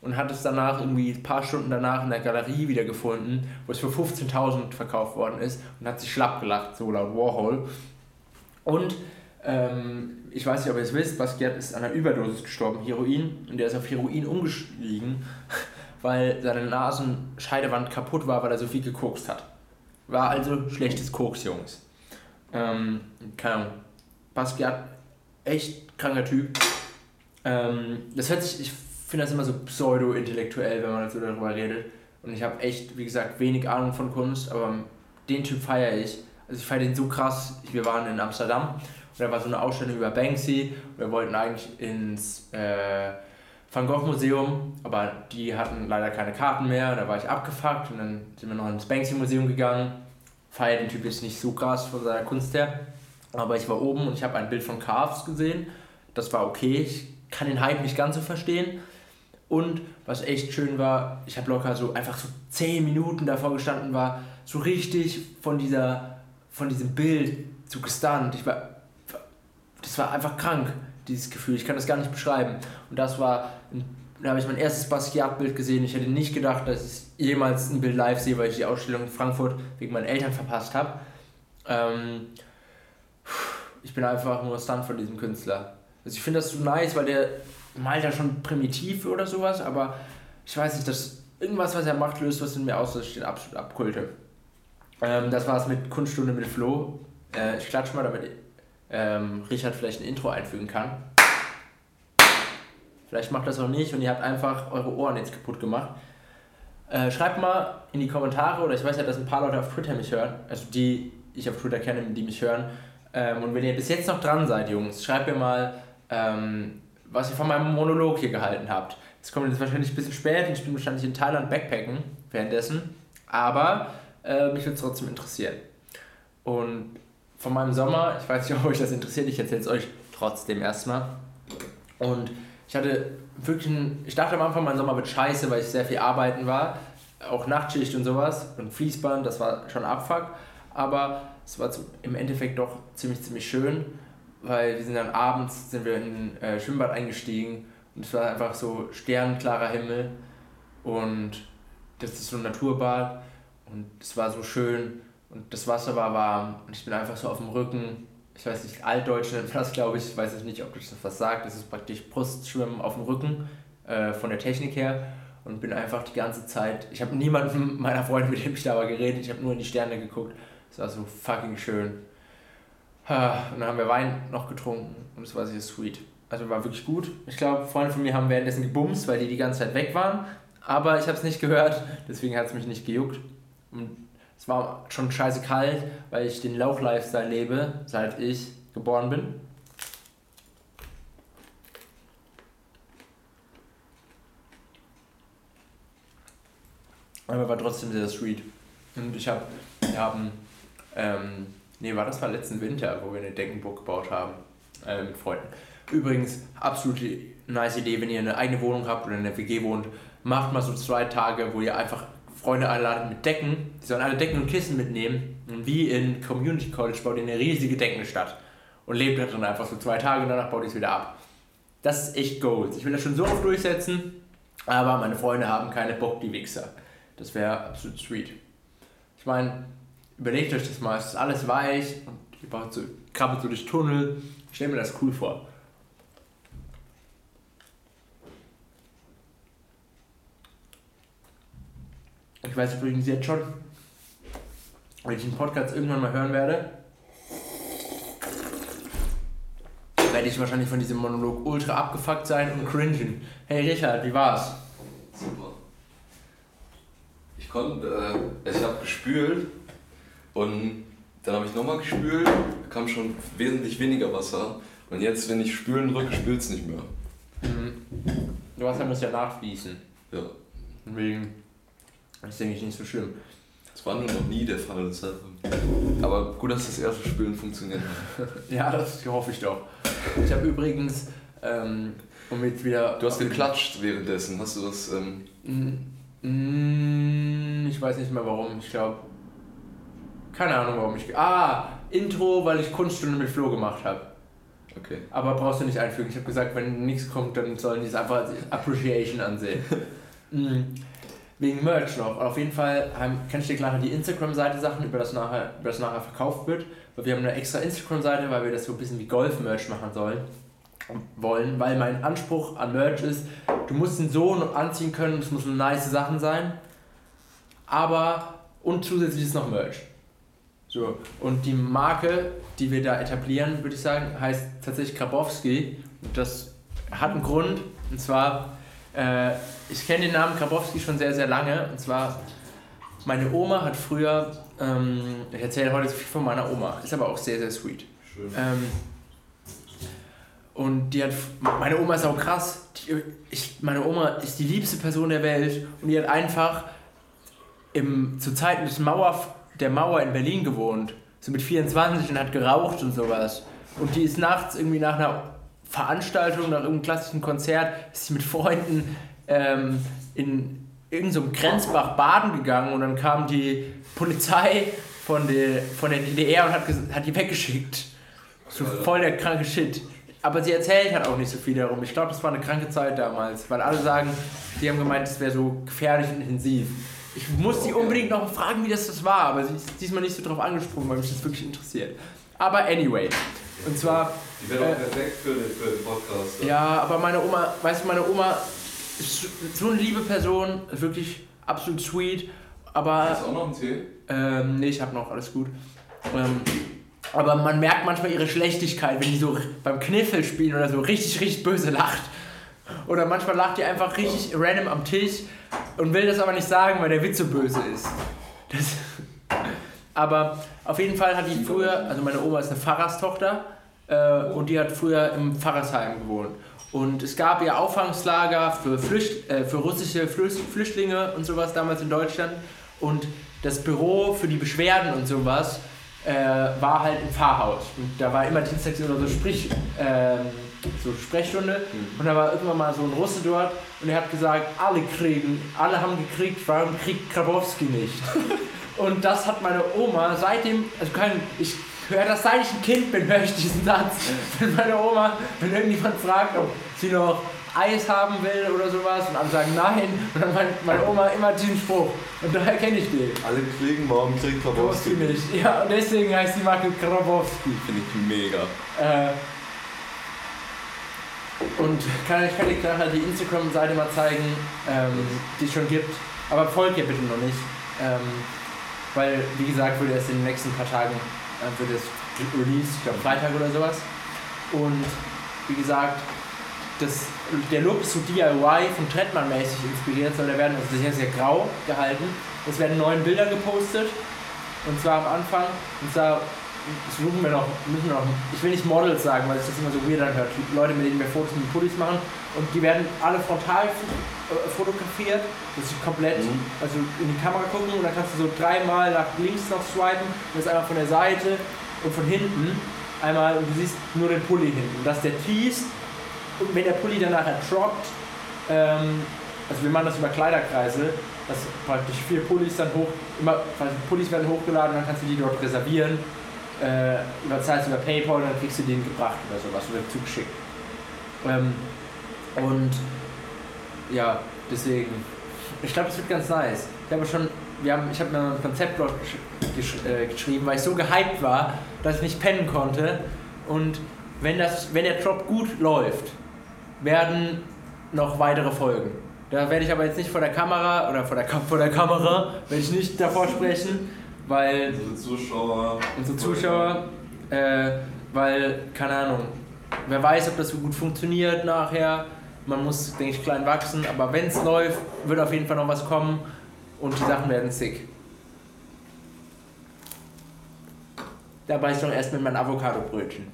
Und hat es danach irgendwie ein paar Stunden danach in der Galerie wieder gefunden, wo es für 15.000 verkauft worden ist und hat sich schlapp gelacht, so laut Warhol. Und ähm, ich weiß nicht, ob ihr es wisst, Basquiat ist an einer Überdosis gestorben, Heroin, und der ist auf Heroin umgestiegen, weil seine Nasenscheidewand kaputt war, weil er so viel gekokst hat. War also schlechtes Koks, Jungs. Ähm, keine Ahnung. Basquiat, echt kranker Typ. Ähm, das hört sich, ich finde das immer so pseudo-intellektuell, wenn man so darüber redet. Und ich habe echt, wie gesagt, wenig Ahnung von Kunst, aber den Typ feiere ich. Also ich feiere den so krass. Wir waren in Amsterdam und da war so eine Ausstellung über Banksy. Wir wollten eigentlich ins äh, Van Gogh Museum, aber die hatten leider keine Karten mehr. Da war ich abgefuckt und dann sind wir noch ins Banksy Museum gegangen. Feier den Typ jetzt nicht so krass von seiner Kunst her. Aber ich war oben und ich habe ein Bild von Carves gesehen. Das war okay. Ich kann den Hype nicht ganz so verstehen. Und was echt schön war, ich habe locker so einfach so 10 Minuten davor gestanden, war so richtig von dieser von diesem Bild so gestunt. Ich war das war einfach krank, dieses Gefühl. Ich kann das gar nicht beschreiben. Und das war, da habe ich mein erstes Basquiat-Bild gesehen. Ich hätte nicht gedacht, dass ich jemals ein Bild live sehe, weil ich die Ausstellung in Frankfurt wegen meinen Eltern verpasst habe. Ähm, ich bin einfach nur stunt von diesem Künstler. Also ich finde das so nice, weil der malt ja schon primitiv oder sowas, aber ich weiß nicht, dass irgendwas, was er macht, löst was in mir aus, dass ich den absolut abkulte. Ähm, das war's mit Kunststunde mit Flo. Äh, ich klatsche mal, damit ähm, Richard vielleicht ein Intro einfügen kann. Vielleicht macht das auch nicht und ihr habt einfach eure Ohren jetzt kaputt gemacht. Äh, schreibt mal in die Kommentare, oder ich weiß ja, dass ein paar Leute auf Twitter mich hören, also die ich auf Twitter kenne, die mich hören. Ähm, und wenn ihr bis jetzt noch dran seid, Jungs, schreibt mir mal, ähm, was ihr von meinem Monolog hier gehalten habt. Das kommt jetzt wahrscheinlich ein bisschen spät ich bin wahrscheinlich in Thailand backpacken währenddessen. Aber äh, mich würde es trotzdem interessieren. Und von meinem Sommer, ich weiß nicht, ob euch das interessiert, ich erzähle es euch trotzdem erstmal. Und ich hatte wirklich, ein, ich dachte am Anfang, mein Sommer wird scheiße, weil ich sehr viel arbeiten war. Auch Nachtschicht und sowas und Fließband, das war schon Abfuck. Aber es war im Endeffekt doch ziemlich, ziemlich schön weil wir sind dann abends sind wir in ein äh, Schwimmbad eingestiegen und es war einfach so sternklarer Himmel und das ist so ein Naturbad und es war so schön und das Wasser war warm und ich bin einfach so auf dem Rücken, ich weiß nicht, Altdeutsch nennt das glaube ich, ich weiß nicht, ob das was sagt, das ist praktisch Brustschwimmen auf dem Rücken äh, von der Technik her und bin einfach die ganze Zeit, ich habe niemanden meiner Freunde, mit dem ich da war, geredet, ich habe nur in die Sterne geguckt, es war so fucking schön. Und dann haben wir Wein noch getrunken und es war sehr sweet. Also war wirklich gut. Ich glaube, Freunde von mir haben währenddessen gebumst, weil die die ganze Zeit weg waren. Aber ich habe es nicht gehört, deswegen hat es mich nicht gejuckt. Und es war schon scheiße kalt, weil ich den Lauch-Lifestyle lebe, seit ich geboren bin. Aber war trotzdem sehr sweet. Und ich habe, wir haben ähm, Nee, war das war letzten Winter, wo wir eine Deckenburg gebaut haben äh, mit Freunden. Übrigens, absolut nice Idee, wenn ihr eine eigene Wohnung habt oder eine WG wohnt, macht mal so zwei Tage, wo ihr einfach Freunde einladet mit Decken. Die sollen alle Decken und Kissen mitnehmen. Und wie in Community College baut ihr eine riesige Deckenstadt. Und lebt da drin einfach so zwei Tage und danach baut ihr es wieder ab. Das ist echt Gold. Ich will das schon so oft durchsetzen, aber meine Freunde haben keine Bock, die Wichser. Das wäre absolut sweet. Ich meine, überlegt euch das mal, es ist alles weich und ihr baut so, krabbelt so durch Tunnel. Ich stelle mir das cool vor. Ich weiß übrigens jetzt schon, wenn ich den Podcast irgendwann mal hören werde, werde ich wahrscheinlich von diesem Monolog ultra abgefuckt sein und cringen. Hey Richard, wie war's? Super. Ich konnte, äh, ich habe gespült und dann habe ich nochmal gespült, da kam schon wesentlich weniger Wasser. Und jetzt, wenn ich spülen drücke, spült es nicht mehr. Mhm. Du Wasser muss ja nachfließen. Ja. Deswegen ist denke ich nicht so schlimm. Das war nur noch nie der Fall. Deshalb. Aber gut, dass das erste Spülen funktioniert hat. Ja, das hoffe ich doch. Ich habe übrigens, ähm, um jetzt wieder. Du hast geklatscht währenddessen. Hast du das. Ähm, Mm, Ich weiß nicht mehr warum. Ich glaube. Keine Ahnung warum ich. Ah, Intro, weil ich Kunststunde mit Flo gemacht habe. okay. Aber brauchst du nicht einfügen. Ich habe gesagt, wenn nichts kommt, dann sollen die es einfach als Appreciation ansehen. Mm, Wegen Merch noch. Auf jeden Fall haben, kann ich dir gleich die Instagram-Seite Sachen, über das, nachher, über das nachher verkauft wird. Weil wir haben eine extra Instagram-Seite, weil wir das so ein bisschen wie Golf-Merch machen sollen. Wollen, weil mein Anspruch an Merch ist, du musst ihn so anziehen können, es müssen nice Sachen sein. Aber und zusätzlich ist noch Merch. So, und die Marke, die wir da etablieren, würde ich sagen, heißt tatsächlich Grabowski. Und das hat einen Grund. Und zwar, äh, ich kenne den Namen Grabowski schon sehr, sehr lange. Und zwar, meine Oma hat früher, ähm, ich erzähle heute so viel von meiner Oma, ist aber auch sehr, sehr sweet. Schön. Ähm, und die hat, meine Oma ist auch krass. Die, ich, meine Oma ist die liebste Person der Welt und die hat einfach im, zu Zeiten des Mauer, der Mauer in Berlin gewohnt. So mit 24 und hat geraucht und sowas. Und die ist nachts irgendwie nach einer Veranstaltung, nach irgendeinem klassischen Konzert, ist sie mit Freunden ähm, in irgendeinem so Grenzbach baden gegangen und dann kam die Polizei von der, von der DDR und hat, hat die weggeschickt. So voll der kranke Shit. Aber sie erzählt halt auch nicht so viel darum. Ich glaube, das war eine kranke Zeit damals, weil alle sagen, die haben gemeint, es wäre so gefährlich und intensiv. Ich muss sie unbedingt noch fragen, wie das, das war, aber sie ist diesmal nicht so drauf angesprungen, weil mich das wirklich interessiert. Aber anyway. Und zwar, Die wäre Äh, auch perfekt für, den- für den Podcast. ja, aber meine Oma, weißt du, meine Oma ist so eine liebe Person, wirklich absolut sweet, aber Hast du auch noch einen Tee? ähm, nee, ich hab noch, alles gut. Ähm, aber man merkt manchmal ihre Schlechtigkeit, wenn die so beim Kniffel spielen oder so richtig, richtig böse lacht. Oder manchmal lacht die einfach richtig random am Tisch und will das aber nicht sagen, weil der Witz so böse ist. Das aber auf jeden Fall hat die früher, also meine Oma ist eine Pfarrerstochter äh, und die hat früher im Pfarrersheim gewohnt. Und es gab ja Auffangslager für, Flücht, äh, für russische Flücht, Flüchtlinge und sowas damals in Deutschland. Und das Büro für die Beschwerden und sowas äh, war halt im Pfarrhaus. Und da war immer dienstags oder so, Sprich, ähm, so Sprechstunde. Und da war irgendwann mal so ein Russe dort und er hat gesagt, alle kriegen, alle haben gekriegt, warum kriegt Grabowski nicht? Und das hat meine Oma seitdem, also kein, ich höre das seit ich ein Kind bin, höre ich diesen Satz. Wenn meine Oma, wenn irgendjemand fragt, ob sie noch Eis haben will oder sowas und alle sagen nein, und dann meint meine Oma immer diesen Spruch. Und daher kenne ich den. Alle kriegen, warum kriegt Grabowski nicht. Ja, und deswegen heißt die Marke Grabowski. Finde ich mega. Äh, und kann, ich kann dir nachher die Instagram-Seite mal zeigen, ähm, die es schon gibt. Aber folgt ihr bitte noch nicht. Ähm, weil, wie gesagt, würde erst in den nächsten paar Tagen äh, wird es released, ich glaube Freitag oder sowas. Und wie gesagt, das, der Look ist so DIY von Trettmann mäßig inspiriert, soll der werden, also sehr, sehr grau gehalten. Es werden neun Bilder gepostet. Und zwar am Anfang, und zwar suchen wir noch, müssen wir noch, ich will nicht Models sagen, weil es das immer so weird anhört, Leute, mit denen wir Fotos mit Pullis machen und die werden alle frontal äh, fotografiert, das ist komplett, Mhm. also in die Kamera gucken und dann kannst du so dreimal nach links noch swipen und das einmal von der Seite und von hinten einmal und du siehst nur den Pulli hinten, und das ist der Tease und wenn der Pulli dann nachher droppt, ähm, also wir machen das über Kleiderkreise, dass praktisch vier Pullis dann hoch, immer, also Pullis werden hochgeladen und dann kannst du die dort reservieren. Äh, überzahlst über Paypal und dann kriegst du den gebracht oder sowas oder zugeschickt. Ähm, und ja, deswegen. Ich glaube, es wird ganz nice. Ich habe schon, wir haben, ich habe mir ein Konzeptblog gesch äh, geschrieben, weil ich so gehypt war, dass ich nicht pennen konnte. Und wenn, das, wenn der Drop gut läuft, werden noch weitere Folgen. Da werde ich aber jetzt nicht vor der Kamera oder vor der, vor der Kamera, werde ich nicht davor sprechen, weil Unsere Zuschauer. unsere Zuschauer, äh, weil, keine Ahnung, wer weiß, ob das so gut funktioniert nachher. Man muss, denke ich, klein wachsen, aber wenn es läuft, wird auf jeden Fall noch was kommen. und die Sachen werden sick. Da beiß ich noch erst mit meinem Avocado-Brötchen.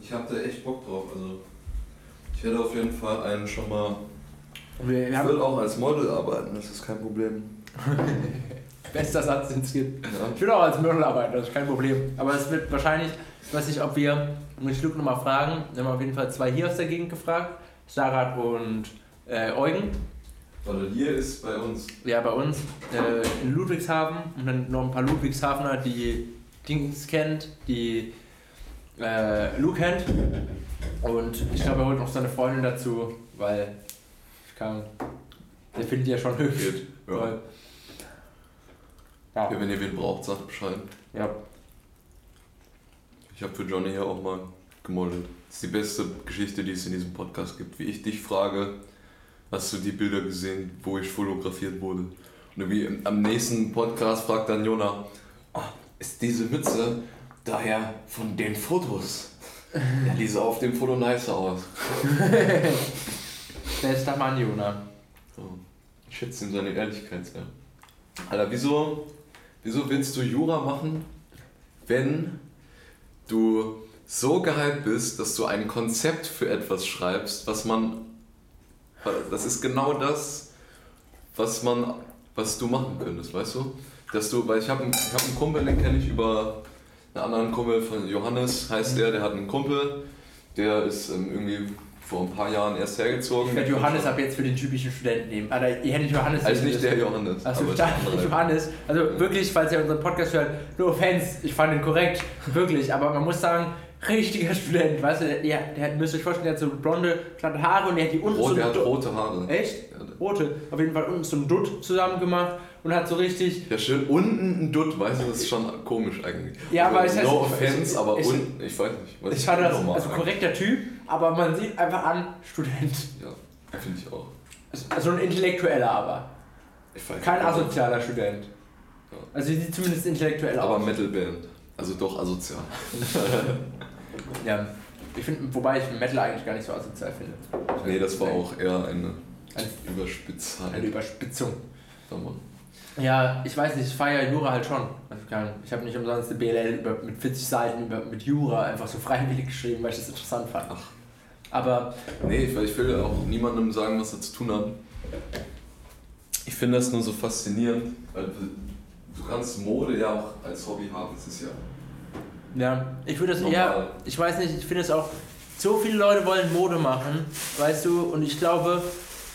Ich hab da echt Bock drauf. Also ich werde auf jeden Fall einen schon mal. Und wir, wir Ich will auch als Model arbeiten, das ist kein Problem. bester Satz, den es gibt. Ja. Ich will auch als Model arbeiten, das ist kein Problem. Aber es wird wahrscheinlich, ich weiß nicht, ob wir mit Schluck nochmal fragen. Wir haben auf jeden Fall zwei hier aus der Gegend gefragt. Sarat und äh, Eugen. Weil hier ist bei uns. Ja, bei uns äh, in Ludwigshafen und dann noch ein paar Ludwigshafener, die Dings kennt, die äh, Lou kennt. Und ich glaube, er holt noch seine Freundin dazu, weil ich kann. Der findet die ja schon hübsch. Ja. Ja. ja. Wenn ihr wen braucht, sagt Bescheid. ja. Ich habe für Johnny hier auch mal gemodelt. Das ist die beste Geschichte, die es in diesem Podcast gibt. Wie ich dich frage, hast du die Bilder gesehen, wo ich fotografiert wurde? Und irgendwie am nächsten Podcast fragt dann Jona, "Ah, ist diese Mütze daher von den Fotos? Ja, die sah auf dem Foto nicer aus. Bester Mann, Jona. Ich schätze ihm seine Ehrlichkeit sehr. Alter, wieso, wieso willst du Jura machen, wenn du so gehypt bist, dass du ein Konzept für etwas schreibst, was man. Das ist genau das, was man, was du machen könntest, weißt du? Dass du, weil ich habe einen, ich hab einen Kumpel, den kenne ich über einen anderen Kumpel von Johannes, heißt der, der hat einen Kumpel, der ist ähm, irgendwie vor ein paar Jahren erst hergezogen. Ich werde Johannes ab jetzt für den typischen Studenten nehmen. Alter, ihr hättet Johannes Also nicht der Johannes. Also andere. Johannes, also wirklich, falls ihr unseren Podcast hört, no offense, ich fand ihn korrekt, wirklich, aber man muss sagen, richtiger Student, weißt du, der, der, der müsst euch vorstellen, der hat so blonde, glatte Haare und der hat die unten Rot, so der hat rote Haare. Echt? Ja, Rote, auf jeden Fall unten so ein Dutt zusammen gemacht und hat so richtig, Ja, schön unten ein Dutt, weißt du, das ist schon komisch eigentlich. Ja, aber es heißt- No offense, aber ich- unten, ich weiß nicht. Was ich fand das, normal also korrekter Typ, aber man sieht einfach an, Student. Ja, finde ich auch. Also- Also ein Intellektueller aber, Ich weiß kein asozialer Student. Ja. Also die sieht zumindest intellektuell Aber aus. Metalband. Also doch asozial. Ja, ich finde, wobei ich Metal eigentlich gar nicht so asozial finde. Nee, das war auch eher eine Ein- Überspitzheit. Eine Überspitzung. Ja, Mann. Ja, ich weiß nicht, ich feiere Jura halt schon. Ich habe nicht umsonst eine BLL über, mit 40 Seiten über, mit Jura einfach so freiwillig geschrieben, weil ich das interessant fand. Ach. Aber Nee, ich, ich will auch niemandem sagen, was er zu tun hat. Ich finde das nur so faszinierend, weil du, du kannst Mode ja auch als Hobby haben. Das ist ja ja, ich würde das normal. eher, ich weiß nicht, ich finde es auch, so viele Leute wollen Mode machen, weißt du, und ich glaube,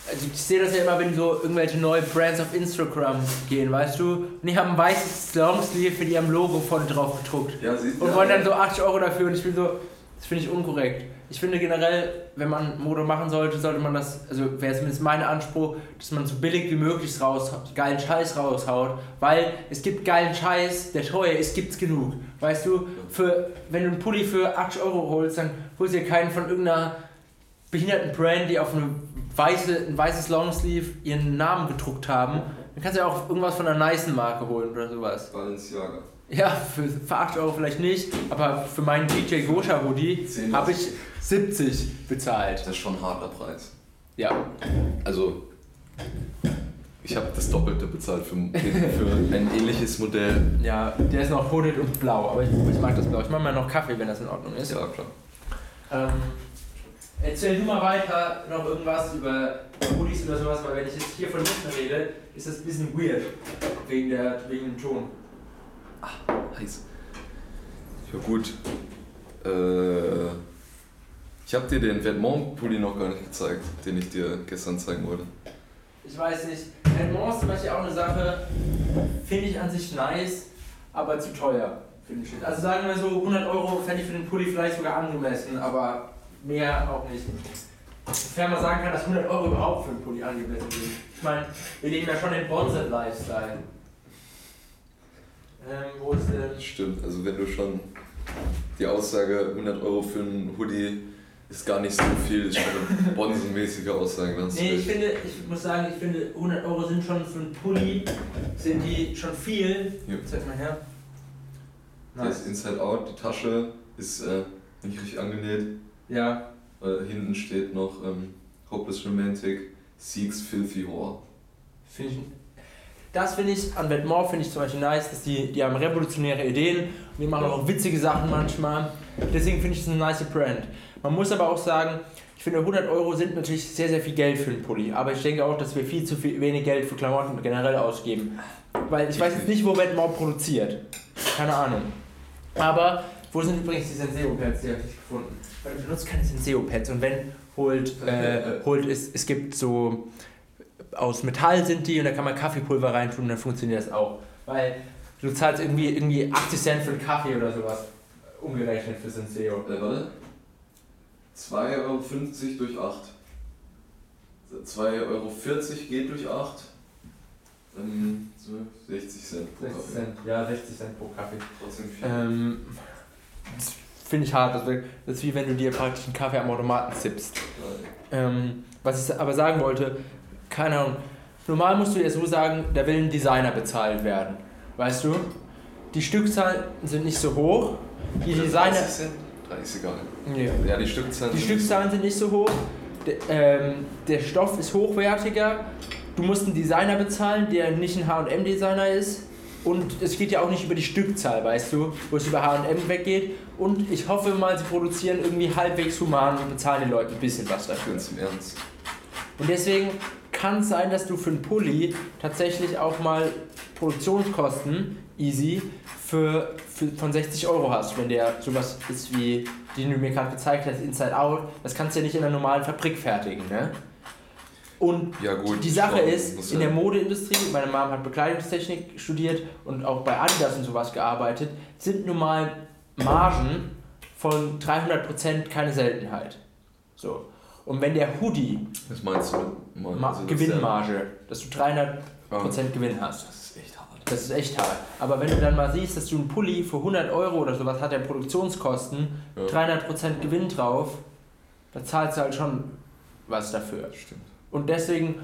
also ich sehe das ja immer, wenn so irgendwelche neue Brands auf Instagram gehen, weißt du, und die haben ein weißes Longsleeve mit ihrem Logo vorne drauf gedruckt. Ja, sieht Und wollen dann so 80 Euro dafür und ich bin so, das finde ich unkorrekt. Ich finde generell, wenn man Mode machen sollte, sollte man das, also wäre zumindest mein Anspruch, dass man so billig wie möglich raus, geilen Scheiß raushaut, weil es gibt geilen Scheiß, der teuer ist, gibt's genug. Weißt du, für, wenn du einen Pulli für 80 Euro holst, dann holst du dir keinen von irgendeiner behinderten Brand, die auf eine weiße, ein weißes Longsleeve ihren Namen gedruckt haben. Dann kannst du ja auch irgendwas von einer nicen Marke holen oder sowas. Balenciaga. Ja, für, für 8 Euro vielleicht nicht, aber für meinen DJ Gosha Hoodie habe ich 70 bezahlt. Das ist schon ein harter Preis. Ja. Also, ich habe das Doppelte bezahlt für, für ein ähnliches Modell. Ja, der ist noch hooded und blau, aber ich, ich mag das blau. Ich mache mal noch Kaffee, wenn das in Ordnung ist. Ja, klar. Ähm, erzähl du mal weiter noch irgendwas über Hoodies oder sowas, weil wenn ich jetzt hier von hinten rede, ist das ein bisschen weird. Wegen, der, wegen dem Ton. Heiß. Ja gut. Äh, ich habe dir den Vetements-Pulli noch gar nicht gezeigt, den ich dir gestern zeigen wollte. Ich weiß nicht. Edmond ist zum Beispiel auch eine Sache, finde ich an sich nice, aber zu teuer. Finde ich. Also sagen wir so, 100 Euro fände ich für den Pulli vielleicht sogar angemessen, aber mehr auch nicht. Sofern man sagen kann, dass 100 Euro überhaupt für einen Pulli angemessen sind. Ich meine, wir leben ja schon den Bonset-Lifestyle. Ähm, wo ist denn... Stimmt, also wenn du schon die Aussage 100 Euro für einen Hoodie ist gar nicht so viel, ist schon eine bonsenmäßige Aussage. du Nee, ich finde, ich muss sagen, ich finde 100 Euro sind schon für einen Pulli, sind die schon viel. Ja. Zeig mal her. Der ist Inside Out, die Tasche ist äh, nicht richtig angenäht. Ja, Äh, hinten steht noch ähm, Hopeless Romantic, Siegs Filthy Whore. Find ich, das finde ich, an Vetements finde ich zum Beispiel nice, dass die, die haben revolutionäre Ideen und die machen auch witzige Sachen manchmal. Deswegen finde ich es eine nice Brand. Man muss aber auch sagen, ich finde 100 Euro sind natürlich sehr, sehr viel Geld für einen Pulli. Aber ich denke auch, dass wir viel zu viel, wenig Geld für Klamotten generell ausgeben. Weil ich weiß jetzt nicht, wo Vetements produziert. Keine Ahnung. Aber, wo sind übrigens die Senseo-Pads? Die habe ich gefunden. Weil ich benutze keine Senseo-Pads und wenn, holt, äh, holt es, es gibt so aus Metall sind die und da kann man Kaffeepulver reintun und dann funktioniert das auch. Weil du zahlst irgendwie, irgendwie 80 Cent für einen Kaffee oder sowas. Umgerechnet für Senseo. Äh, warte. 2,50 Euro durch 8. 2,40 Euro geht durch 8. Ähm, so 60 Cent pro 60 Kaffee. Cent, ja, 60 Cent pro Kaffee. Trotzdem viel. Ähm, finde ich hart. Also, das ist wie wenn du dir praktisch einen Kaffee am Automaten sippst. Ähm, was ich aber sagen wollte, keine Ahnung, normal musst du dir so sagen, da will ein Designer bezahlt werden. Weißt du? Die Stückzahlen sind nicht so hoch. Die Designer. 30 Cent? 30 ist egal. Nee. Ja, die Stückzahlen Die sind- Stückzahlen sind nicht so hoch. Der, ähm, der Stoff ist hochwertiger. Du musst einen Designer bezahlen, der nicht ein HM-Designer ist. Und es geht ja auch nicht über die Stückzahl, weißt du, wo es über HM weggeht. Und ich hoffe mal, sie produzieren irgendwie halbwegs human und bezahlen den Leuten ein bisschen was dafür. Ganz im Ernst. Und deswegen kann es sein, dass du für einen Pulli tatsächlich auch mal Produktionskosten easy für, für, von 60 Euro hast, wenn der sowas ist wie, den du mir gerade gezeigt hast, Inside Out. Das kannst du ja nicht in einer normalen Fabrik fertigen, ne? Und Ja, gut. die Sache schon, ist, in der Modeindustrie, meine Mom hat Bekleidungstechnik studiert und auch bei Adidas und sowas gearbeitet, sind nun mal Margen von 300% keine Seltenheit. So. Und wenn der Hoodie Was meinst du mit Mal- Ma also das Gewinnmarge, dass du 300% Ja. Gewinn hast. Das ist echt hart. Das ist echt hart. Aber wenn du dann mal siehst, dass du einen Pulli für 100 Euro oder sowas hat, der Produktionskosten, Ja. 300% Gewinn drauf, da zahlst du halt schon was dafür. Stimmt. Und deswegen,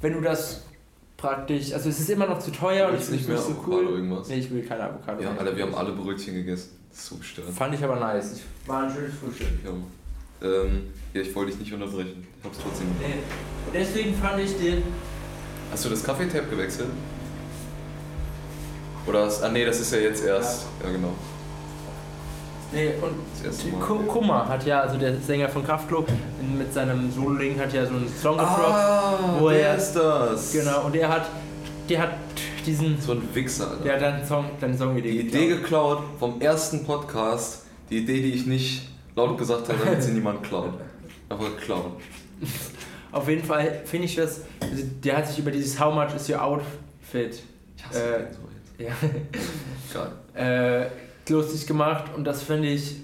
wenn du das praktisch, also es ist immer noch zu teuer und ich finde nicht es mehr nicht so Avocado cool. irgendwas? Nee, ich will keine Avocado. Ja. Alter, wir haben alle Brötchen gegessen. Gestört. Fand ich aber nice. Ich- War ein schönes Frühstück. Ja. Ähm, ja, ich wollte dich nicht unterbrechen. Ich hab's trotzdem. Nee. Und deswegen fand ich den. Hast du das Kaffeetab gewechselt? Oder hast, ah nee, das ist ja jetzt erst. Ja, genau. Nee, und Das erste Mal. Ku- Kummer hat ja, also der Sänger von Kraftklub, mit seinem Solo-Ding hat ja so einen Song gedroppt. Ah, wo er- ist das? Genau, und der hat, der hat diesen, So ein Wichser, Alter. der hat dann Song, dann Songidee die Idee geklaut. geklaut vom ersten Podcast. Die Idee, die ich nicht laut gesagt habe, damit sie niemand klaut. Aber geklaut. Auf jeden Fall finde ich das, also der hat sich über dieses How much is your outfit Ich hasse Äh, den so jetzt. ja, Geil. äh, lustig gemacht und das finde ich,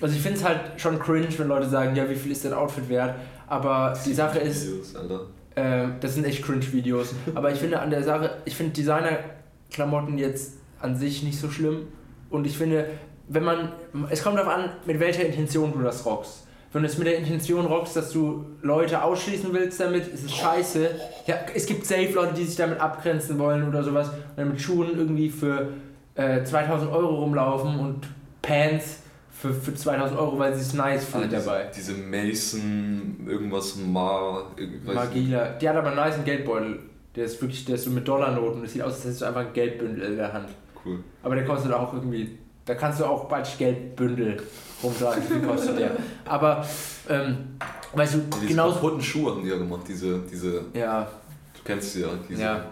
also ich finde es halt schon cringe, wenn Leute sagen, ja, wie viel ist dein Outfit wert? Aber die Sache ist, Alter. Äh, das sind echt cringe-Videos. Aber ich finde an der Sache, ich finde Designer-Klamotten jetzt an sich nicht so schlimm. Und ich finde, wenn man, es kommt darauf an, mit welcher Intention du das rockst. Wenn du es mit der Intention rockst, dass du Leute ausschließen willst damit, ist es scheiße. Ja, es gibt safe Leute, die sich damit abgrenzen wollen oder sowas und dann mit Schuhen irgendwie für äh, 2000 Euro rumlaufen und Pants für, für 2000 Euro, weil sie es nice diese, dabei. diese Mason, irgendwas Mar. Magila. Die hat aber einen nice Geldbeutel. Der ist wirklich, der ist so mit Dollarnoten. Das sieht aus, als hättest du einfach ein Geldbündel in der Hand. Cool. Aber der kostet auch irgendwie. Da kannst du auch bald Geldbündel rumtragen. Wie kostet der? Aber, ähm, weißt du, Diese genau. kaputten Schuhe haben die ja gemacht, diese, diese, Ja, du kennst sie ja, diese. Ja.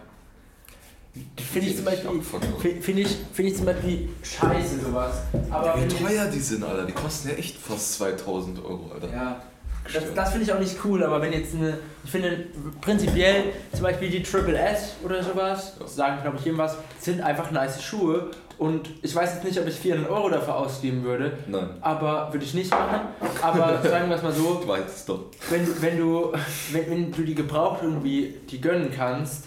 Finde ich zum Beispiel. abgefuckt haben. fi- Finde ich, find ich zum Beispiel scheiße, sowas. Aber Wie wenn ich- teuer die sind, Alter. Die kosten ja echt fast 2000 Euro, Alter. Ja. Das, das finde ich auch nicht cool, aber wenn jetzt eine, ich finde prinzipiell zum Beispiel die Triple S oder sowas, Ja. sagen glaube ich irgendwas, sind einfach nice Schuhe und ich weiß jetzt nicht, ob ich 400 Euro dafür ausgeben würde, Nein. aber würde ich nicht machen, aber sagen wir es mal so, Du weißt es doch. wenn, wenn, du, wenn, wenn du die gebraucht irgendwie die gönnen kannst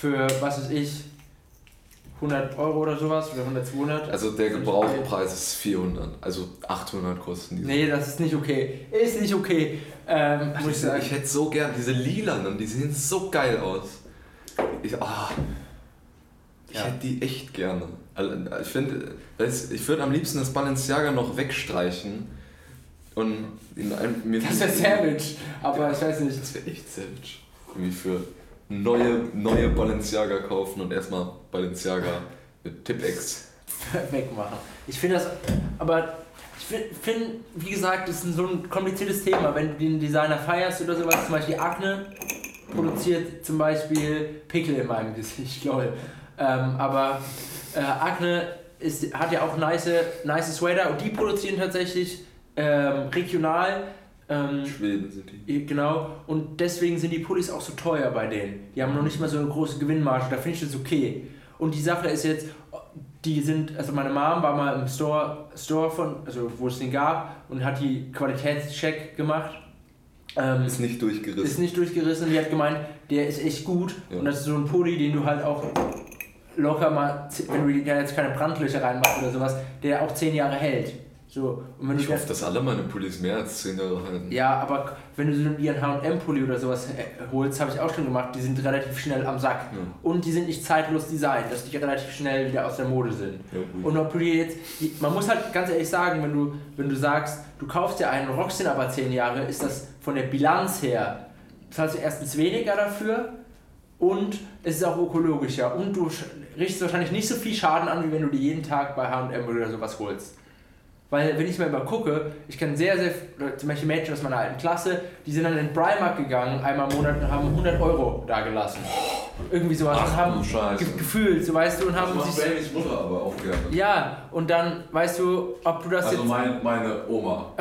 für, was weiß ich, 100 Euro oder sowas oder 100, 200. Also der Gebrauchpreis ist 400. Also 800 kosten die. Nee, das ist nicht okay. Ist nicht okay, ähm, muss ich sagen. ich hätte so gern diese lilanen, die sehen so geil aus. Ich, ah, ich Ja. hätte die echt gerne. Ich finde, ich würde am liebsten das Balenciaga noch wegstreichen und in einem mir Das wäre savage, aber ich weiß nicht. Das wäre echt savage. irgendwie für neue, neue Balenciaga kaufen und erstmal Balenciaga mit Tipex. wegmachen. Ich finde das, aber ich finde, find, wie gesagt, das ist so ein kompliziertes Thema. Wenn du den Designer feierst oder sowas, zum Beispiel Akne produziert zum Beispiel Pickel in meinem Gesicht, lol. Ähm, aber äh, Akne ist, hat ja auch nice, nice Sweater und die produzieren tatsächlich ähm, regional. Ähm, Schweden sind die. Genau, und deswegen sind die Pullis auch so teuer bei denen. Die haben noch nicht mal so eine große Gewinnmarge, da finde ich das okay. Und die Sache ist jetzt, die sind, also meine Mom war mal im Store, Store von, also wo es den gab und hat die Qualitätscheck gemacht. Ähm, Ist nicht durchgerissen. ist nicht durchgerissen, die hat gemeint, der ist echt gut Ja. und das ist so ein Pulli, den du halt auch locker mal, wenn du da jetzt keine Brandlöcher reinmachst oder sowas, der auch 10 Jahre hält. So, und ich hoffe, dass alle meine Pullis mehr als 10 Jahre halten. ja, aber wenn du so einen ihren H&M-Pulli oder sowas äh, holst, habe ich auch schon gemacht, die sind relativ schnell am Sack. Ja. Und die sind nicht zeitlos designt, dass die relativ schnell wieder aus der Mode sind. Ja. Und ob du dir jetzt, man muss halt ganz ehrlich sagen, wenn du, wenn du sagst, du kaufst dir einen, rockst den aber 10 Jahre, ist das von der Bilanz her, zahlst du erstens weniger dafür und es ist auch ökologischer. Und du richtest wahrscheinlich nicht so viel Schaden an, wie wenn du dir jeden Tag bei H&M oder sowas holst. Weil, wenn ich mal mal gucke, ich kenne sehr, sehr, zum Beispiel Mädchen aus meiner alten Klasse, die sind dann in den Primark gegangen, einmal im Monat und haben 100 Euro da gelassen. Irgendwie sowas. Ach, und haben Scheiße. ge gefühlt, so weißt du, und haben sich. Babys Mutter aber auch gerne. Ja, und dann weißt du, ob du das Also jetzt. mein, meine Oma.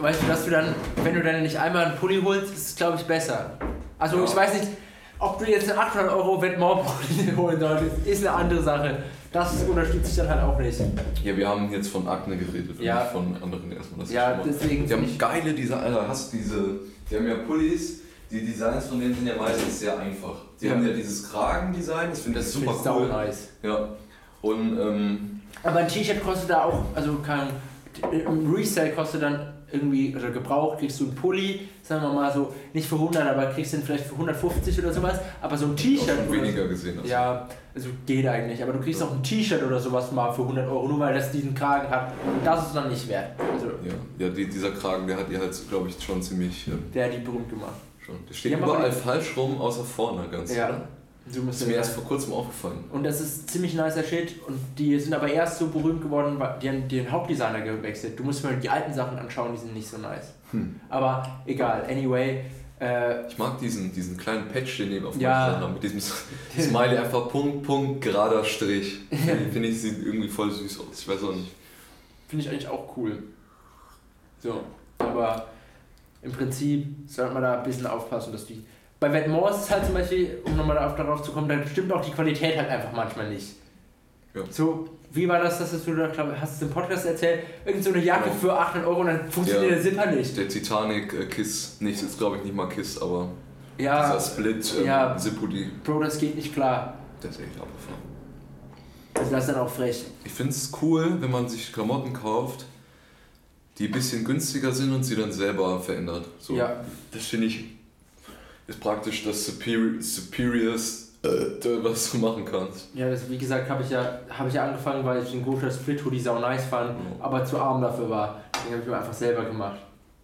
Weißt du, dass du dann, wenn du dann nicht einmal einen Pulli holst, ist es glaube ich besser. Also Ja. ich weiß nicht, ob du jetzt einen 800 Euro Vetements-Pulli holen solltest, ist eine andere Sache. Das unterstütze ich dann halt auch nicht. Ja, wir haben jetzt von Akne geredet, und Ja. nicht von anderen erstmal. Das Ja, deswegen Die haben geile Design, Alter, hast du diese, die haben ja Pullis, die Designs von denen sind ja meistens sehr einfach. Die Ja. haben ja dieses Kragendesign, das finde ich super sau cool. nice. Ja. Und ähm, Aber ein T-Shirt kostet da auch, also kein, im Resale kostet dann irgendwie, oder gebraucht, kriegst du einen Pulli, sagen wir mal so, nicht für 100, aber kriegst du den vielleicht für 150 oder sowas. Aber so ein T-Shirt. oder weniger gesehen. so- Also. Ja, also geht eigentlich, aber du kriegst auch ein T-Shirt oder sowas mal für 100 Euro, nur weil das diesen Kragen hat. Und das ist dann nicht wert. Also, Ja, ja die, dieser Kragen, der hat die halt, glaube ich, schon ziemlich. Der hat die berühmt gemacht. schon. Der steht Ja, überall falsch rum, außer vorne ganz. Ja. oder? Ist mir erst vor kurzem aufgefallen. Und das ist ziemlich nicer Shit. Und die sind aber erst so berühmt geworden, weil die haben den Hauptdesigner gewechselt. Du musst mal die alten Sachen anschauen, die sind nicht so nice. Hm. Aber egal, anyway. Äh, Ich mag diesen, diesen kleinen Patch, den die auf Ja. haben, mit diesem Smiley einfach Punkt, Punkt, gerader Strich. Finde find ich, sieht irgendwie voll süß aus. Ich weiß auch nicht. Finde ich eigentlich auch cool. So, aber im Prinzip sollte man da ein bisschen aufpassen, dass die. Bei Vetements ist es halt zum Beispiel, um nochmal darauf, zu kommen, da stimmt auch die Qualität halt einfach manchmal nicht. Ja. So, wie war das, dass du da, glaub, hast du es im Podcast erzählt, irgend so eine Jacke Ja. für 800 Euro und dann funktioniert Ja. der Zipper nicht. Der Titanic äh, Kiss, nicht, ist glaube ich nicht mal Kiss, aber dieser Ja, Split ähm, ja. Zippudi, Bro, das geht nicht klar. der ist echt abgefahren. Also das ist dann auch frech. Ich finde es cool, wenn man sich Klamotten kauft, die ein bisschen günstiger sind und sie dann selber verändert. So, Ja. Das finde ich ist praktisch das Superi Superiors, äh, was du machen kannst. Ja, das, wie gesagt, habe ich, ja, hab ich ja angefangen, weil ich den Gosha Split Hoodie sau nice fand, Ja. aber zu arm dafür war. Den habe ich mir einfach selber gemacht.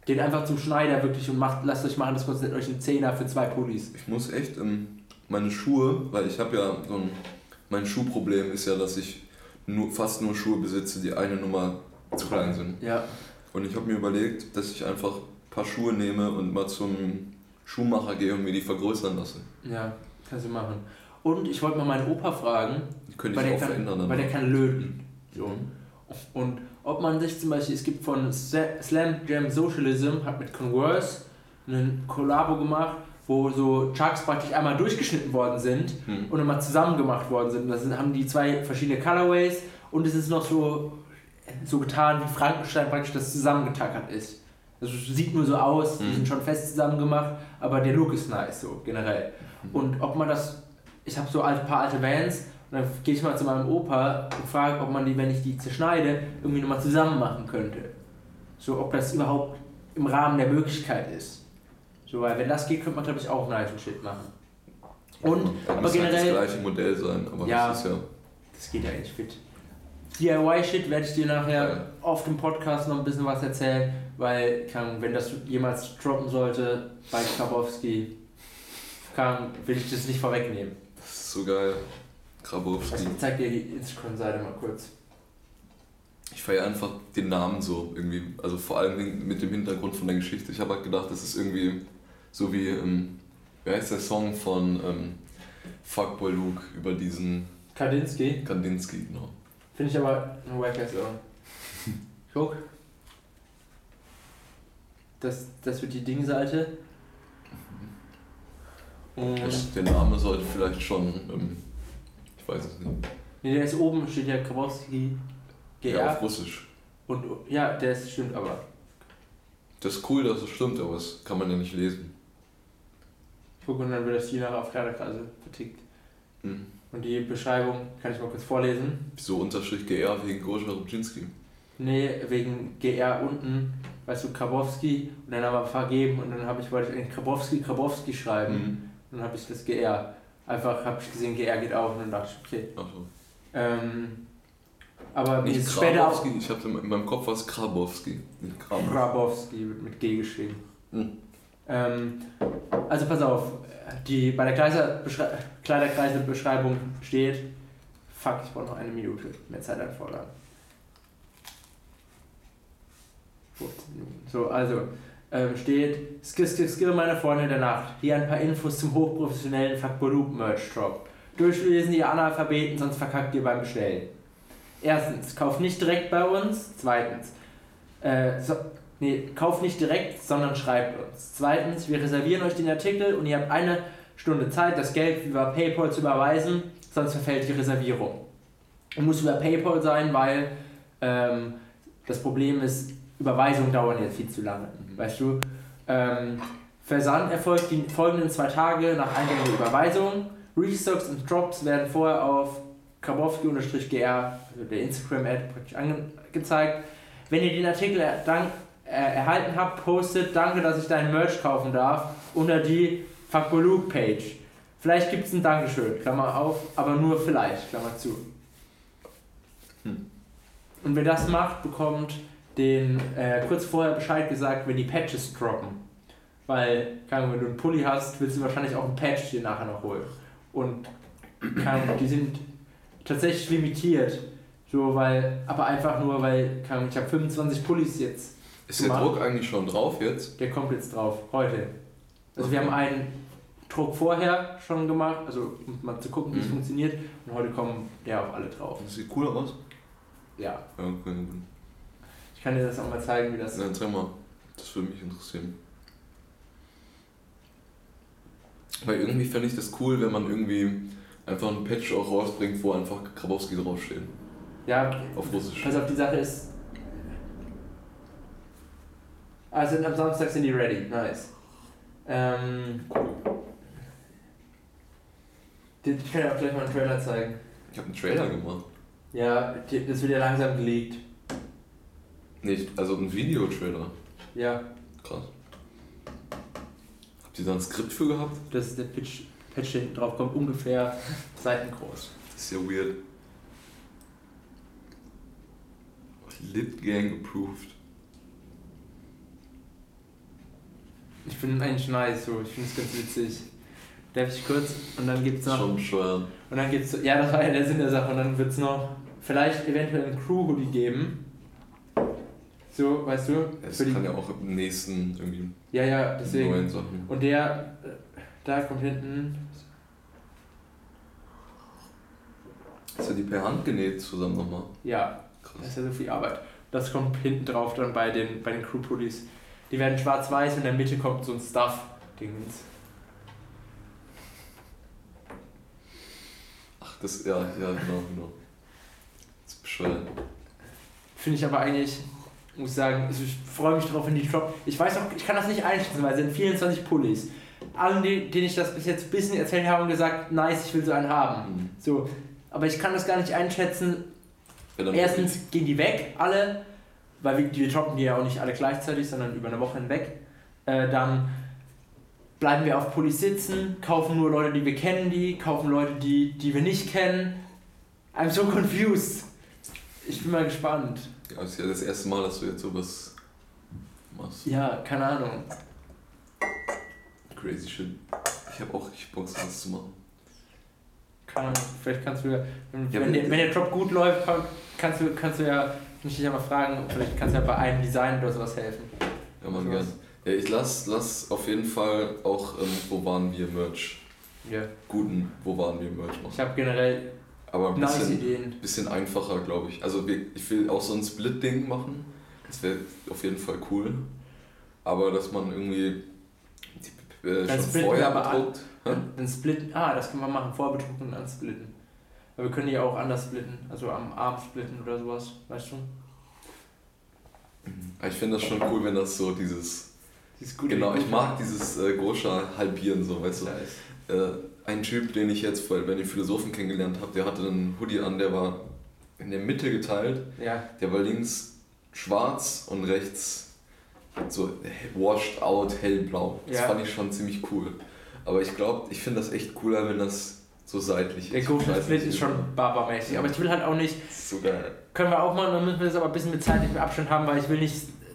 Den einfach zum Schneider wirklich und macht, lasst euch machen, das kostet euch einen Zehner für zwei Pullis. Ich muss echt ähm, meine Schuhe, weil ich habe ja so ein, mein Schuhproblem ist ja, dass ich nur, fast nur Schuhe besitze, die eine Nummer zu klein sind. Ja, Und ich habe mir überlegt, dass ich einfach ein paar Schuhe nehme und mal zum Schuhmacher gehe und mir die vergrößern lasse. ja, kannst du machen. Und ich wollte mal meinen Opa fragen, könnte weil ich der, auch kann, verändern. weil der kann löten. So. Und ob man sich zum Beispiel, es gibt von Slam Jam Socialism, hat mit Converse einen Kollabo gemacht, wo so Chucks praktisch einmal durchgeschnitten worden sind Hm. und immer zusammen gemacht worden sind. Da sind, haben die zwei verschiedene Colorways und es ist noch so, so getan, wie Frankenstein praktisch das zusammengetackert ist. Also sieht nur so aus, die Mhm. sind schon fest zusammen gemacht, aber der Look ist nice so generell. Und ob man das, ich habe so ein paar alte Vans und dann gehe ich mal zu meinem Opa und frage, ob man die, wenn ich die zerschneide, irgendwie nochmal zusammen machen könnte. So, ob das überhaupt im Rahmen der Möglichkeit ist. So, weil wenn das geht, könnte man glaube ich auch nice und shit machen. Und, Ja, aber muss halt generell, das gleiche Modell sein, aber Ja. das ist ja. das geht ja eigentlich fit. DIY-Shit werde ich dir nachher Ja. auf dem Podcast noch ein bisschen was erzählen. Weil, Ahnung, wenn das jemals droppen sollte bei Grabowski, keine Ahnung, will ich das nicht vorwegnehmen. Das ist so geil. Grabowski. Also ich zeig dir die Instagram-Seite mal kurz. Ich feiere einfach den Namen so irgendwie. Also vor allem mit dem Hintergrund von der Geschichte. Ich habe halt gedacht, das ist irgendwie so wie, ähm, wie heißt der Song von ähm, Fuckboy Luke über diesen Kandinsky, Kandinsky, genau. finde ich aber ein wacker Song. Guck. Das, das wird die Ding-Seite. Und Das, der Name sollte vielleicht schon, ähm, ich weiß es nicht, nee, der ist oben, steht ja Grabowski GR. ja, auf Russisch. und ja, der ist, stimmt aber. Das ist cool, dass es stimmt, aber das kann man ja nicht lesen. Ich gucke und dann wird das hier nachher auf Kleiderkreise vertickt. Hm. Und die Beschreibung kann ich mal kurz vorlesen. Wieso Unterstrich GR wegen Goscha Rubczynski? Nee, wegen GR unten, weißt du, Krabowski und dann haben wir vergeben und dann habe ich, wollte ich eigentlich Krabowski, Krabowski schreiben. Mhm. Und dann habe ich das GR. Einfach habe ich gesehen, GR geht auch und dann dachte ich, okay. Achso. Ähm, aber Nicht ist später auch ich habe in meinem Kopf was Grabowski. Nicht Grabowski. Grabowski wird mit G geschrieben. Hm. Ähm, also pass auf, die, bei der Kleiderbeschrei- Kleiderkreise-Beschreibung steht, fuck, ich brauche noch eine Minute, mehr Zeit einfordern. 15 Minuten. So, also, ähm, steht, Skill, Skill, Skill, meine Freunde der Nacht. Hier ein paar Infos zum hochprofessionellen Fakbolub Merch Drop. Durchlesen die Analphabeten, sonst verkackt ihr beim Bestellen. Erstens, kauft nicht direkt bei uns. Zweitens, äh, so, nee, kauft nicht direkt, sondern schreibt uns. Zweitens, wir reservieren euch den Artikel und ihr habt eine Stunde Zeit, das Geld über PayPal zu überweisen, sonst verfällt die Reservierung. Und muss über PayPal sein, weil ähm, das Problem ist, Überweisungen dauern jetzt viel zu lange. Weißt du? Ähm, Versand erfolgt die folgenden zwei Tage nach Eingang der Überweisung. Restocks und Drops werden vorher auf Krabowski-gr, also der Instagram-Ad, angezeigt. Wenn ihr den Artikel dank, äh, erhalten habt, postet, danke, dass ich deinen Merch kaufen darf, unter die Fakboluk-Page. Vielleicht gibt es ein Dankeschön, Klammer auf, aber nur vielleicht, Klammer zu. Hm. Und wer das macht, bekommt den äh, kurz vorher Bescheid gesagt, wenn die Patches droppen. Weil, Ahnung, wenn du einen Pulli hast, willst du wahrscheinlich auch einen Patch dir nachher noch holen. Und Ahnung, die sind tatsächlich limitiert. So, weil, aber einfach nur, weil, Ahnung, ich habe 25 Pullis jetzt. Ist der Mann. Druck eigentlich schon drauf jetzt? Der kommt jetzt drauf, heute. Also wir Okay. haben einen Druck vorher schon gemacht, also um mal zu gucken, wie es Mhm. funktioniert. Und heute kommen der auch alle drauf. Das sieht cool aus. Ja, okay, kann dir das auch mal zeigen, wie das Dann zeig mal. Das würde mich interessieren. Weil irgendwie fände ich das cool, wenn man irgendwie einfach einen Patch auch rausbringt, wo einfach Grabowski draufsteht. Ja, Auf Russisch. pass auf, die Sache ist. Also am Samstag sind die ready, nice. Ähm, ich kann dir auch gleich mal einen Trailer zeigen. Ich habe einen Trailer gemacht. Ja, das wird ja langsam geleakt. Nicht, also ein Videotrailer. Ja, Krass. Habt ihr da ein Skript für gehabt? das ist der Pitch, Patch, der hinten drauf kommt, ungefähr seitengroß. Das ist ja weird. Lit Gang approved. Ich finde eigentlich nice, so. ich finde es ganz witzig. Darf ich kurz? Und dann gibt's noch. Schon bescheuert. Und dann gibt's. Ja, das war ja der Sinn der Sache. Und dann wird's noch vielleicht eventuell einen Crew-Hoodie geben. So, weißt du? Es Für die- kann ja auch im nächsten irgendwie ja, ja, neuen deswegen. Sachen. Und der, äh, da kommt hinten. Ist ja die per Hand genäht zusammen nochmal. Ja, das Krass. ist ja so viel Arbeit. Das kommt hinten drauf dann bei den, bei den Crew-Hoodies. Die werden schwarz-weiß und in der Mitte kommt so ein Stuff-Dingens. Ach, das, ja, ja, genau, genau. Das ist bescheuert. Finde ich aber eigentlich, muss ich sagen, ich freue mich drauf, wenn die Drop. Ich weiß auch, ich kann das nicht einschätzen, weil es sind 24 Pullis. Allen, denen ich das bis jetzt ein bisschen erzählt habe, haben gesagt, nice, ich will so einen haben. Mhm. So, aber ich kann das gar nicht einschätzen. Ja, Erstens gehen die weg, alle, weil wir, wir droppen die ja auch nicht alle gleichzeitig, sondern über eine Woche hinweg. Äh, dann bleiben wir auf Pullis sitzen, kaufen nur Leute, die wir kennen, die, kaufen Leute, die, die wir nicht kennen. I'm so confused. Ich bin mal gespannt. Ja, das ist ja das erste Mal, dass du jetzt sowas machst. Ja, keine Ahnung. Crazy shit. Ich habe auch richtig Bock, sowas zu machen. Keine Ahnung. Vielleicht kannst du ja, wenn, Ja, wenn, der, wenn der Job gut läuft, kann- kannst du, kannst du ja mich ja mal fragen, vielleicht kannst du ja bei einem Design oder sowas helfen. Ja, man gern. Ja, ich lass, lass auf jeden Fall auch ähm, Wo waren wir Merch. Ja. Guten Wo waren wir Merch Ich machen. habe generell Aber ein nice bisschen, Ideen. bisschen einfacher, glaube ich. Also ich will auch so ein Split-Ding machen. Das wäre auf jeden Fall cool. Aber dass man irgendwie die, äh, Dann schon vorher bedruckt. Dann splitten. Ah, das können wir machen. Vorbedrucken und dann splitten. Aber wir können die auch anders splitten. Also am Arm splitten oder sowas. Weißt du? Aber Ich finde das schon cool, wenn das so dieses. Dieses gute Genau, ich mag dieses äh, Goscha halbieren, so, weißt du. Nice. Äh, ein Typ, den ich jetzt bei bei den Philosophen kennengelernt habe, der hatte einen Hoodie an, der war in der Mitte geteilt. Ja, Der war links schwarz und rechts so washed out hellblau. Das Ja. fand ich schon ziemlich cool. Aber ich glaube, ich finde das echt cooler, wenn das so seitlich der ist. Ich weiß Split ist schon barbarmäßig. Aber ich will halt auch nicht. So geil. Können wir auch machen, dann müssen wir das aber ein bisschen mit zeitlichem Abstand haben, weil ich will nicht,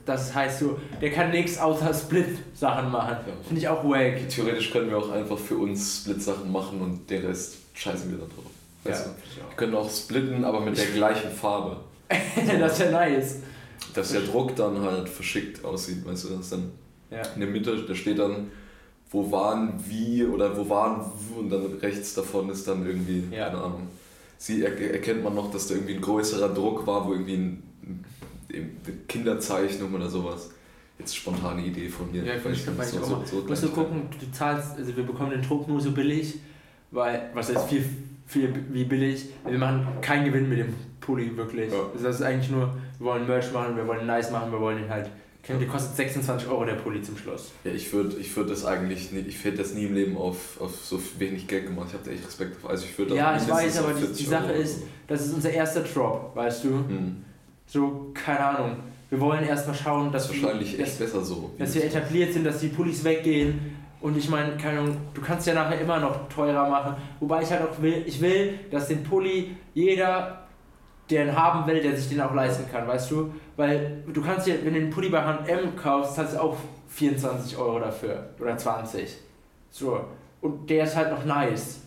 dass es heißt so, der kann nichts außer Split-Sachen machen. Ja. Finde ich auch wack. Theoretisch können wir auch einfach für uns Split-Sachen machen und den Rest scheißen wir dann drauf. Weißt du? finde ich Wir können auch splitten, aber mit der gleichen Farbe. auch. das ist ja nice. Dass der Druck dann halt verschickt aussieht, weißt du, dass dann Ja. in der Mitte, da steht dann, wo waren wie oder wo waren und dann rechts davon ist dann irgendwie, Ja. keine Ahnung. Sie er, erkennt man noch, dass da irgendwie ein größerer Druck war, wo irgendwie ein Kinderzeichnung oder sowas. Jetzt spontane Idee von mir. Ja, ich Vielleicht kann so, so, so Du musst Kleinigkeiten. gucken, du zahlst, also wir bekommen den Druck nur so billig, weil, was heißt viel, viel wie billig, wir machen keinen Gewinn mit dem Pulli wirklich. Ja. Also das ist eigentlich nur, wir wollen Merch machen, wir wollen nice machen, wir wollen ihn halt, der kostet 26 Euro der Pulli zum Schluss. Ja, ich würde ich würd das eigentlich nicht, ich hätte das nie im Leben auf, auf so wenig Geld gemacht. Ich habe da echt Respekt davor. Also ich würde Ja, ich weiß, aber die- 40 die Sache Euro ist- Das ist unser erster Drop, weißt du? Hm. So, keine Ahnung. Wir wollen erstmal schauen, Das dass, ist wahrscheinlich wir, echt besser so. dass wir etabliert sind, dass die Pullis weggehen. Und ich meine, keine Ahnung, du kannst ja nachher immer noch teurer machen. Wobei ich halt auch will, ich will, dass den Pulli jeder, der ihn haben will, der sich den auch leisten kann, weißt du? Weil du kannst ja, wenn du den Pulli bei H&M kaufst, hast du auch 24 Euro dafür. Oder 20. So. Und der ist halt noch nice.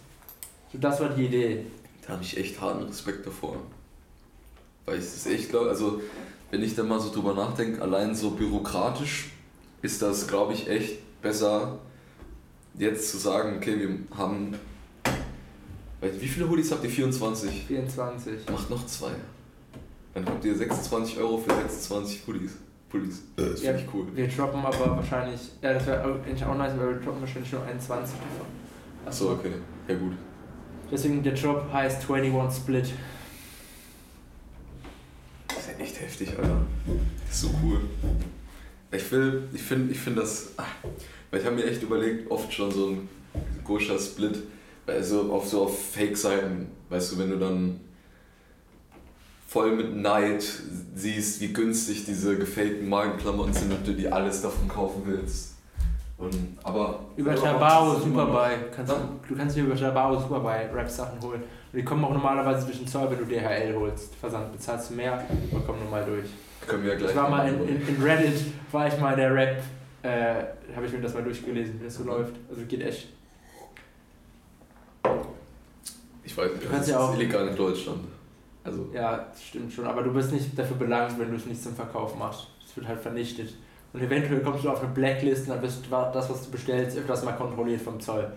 So, das war die Idee. Da habe ich echt harten Respekt davor. Weil ich es echt glaube, also wenn ich da mal so drüber nachdenke, allein so bürokratisch ist das, glaube ich, echt besser, jetzt zu sagen, okay, wir haben. Wie viele Hoodies habt ihr? 24? 24. Macht noch zwei. Dann habt ihr 26 Euro für 26 Pullis. Pullis. Das Ja. finde ich cool. Wir droppen aber wahrscheinlich, ja, das wäre eigentlich auch nice, weil wir droppen wahrscheinlich nur 21 davon. Achso, okay. Ja, gut. Deswegen der Drop heißt 21 Split. Echt heftig, Alter. Das ist so cool. Ich will, ich finde, ich finde das, ah, weil ich habe mir echt überlegt, oft schon so ein Gosha Split, also auf so auf Fake-Seiten, weißt du, wenn du dann voll mit Neid siehst, wie günstig diese gefakten Magenklamotten sind und du die alles davon kaufen willst. Und, aber Über Tabao Superbuy. Kannst du, du kannst dir über Tabao Superbuy Rap-Sachen holen. Und die kommen auch normalerweise durch den Zoll, wenn du DHL holst. Versand bezahlst du mehr, aber kommen normal durch. Können wir ja gleich Ich war mal in, in, in Reddit, war ich mal der Rap, äh, habe ich mir das mal durchgelesen, wie das so läuft. Also geht echt. Ich weiß, Du das ist ja auch- illegal in Deutschland. Also, Ja, das stimmt schon. Aber du bist nicht dafür belangt, wenn du es nicht zum Verkauf machst. Es wird halt vernichtet. Und eventuell kommst du auf eine Blacklist und dann wirst du das, was du bestellst, öfters mal kontrolliert vom Zoll.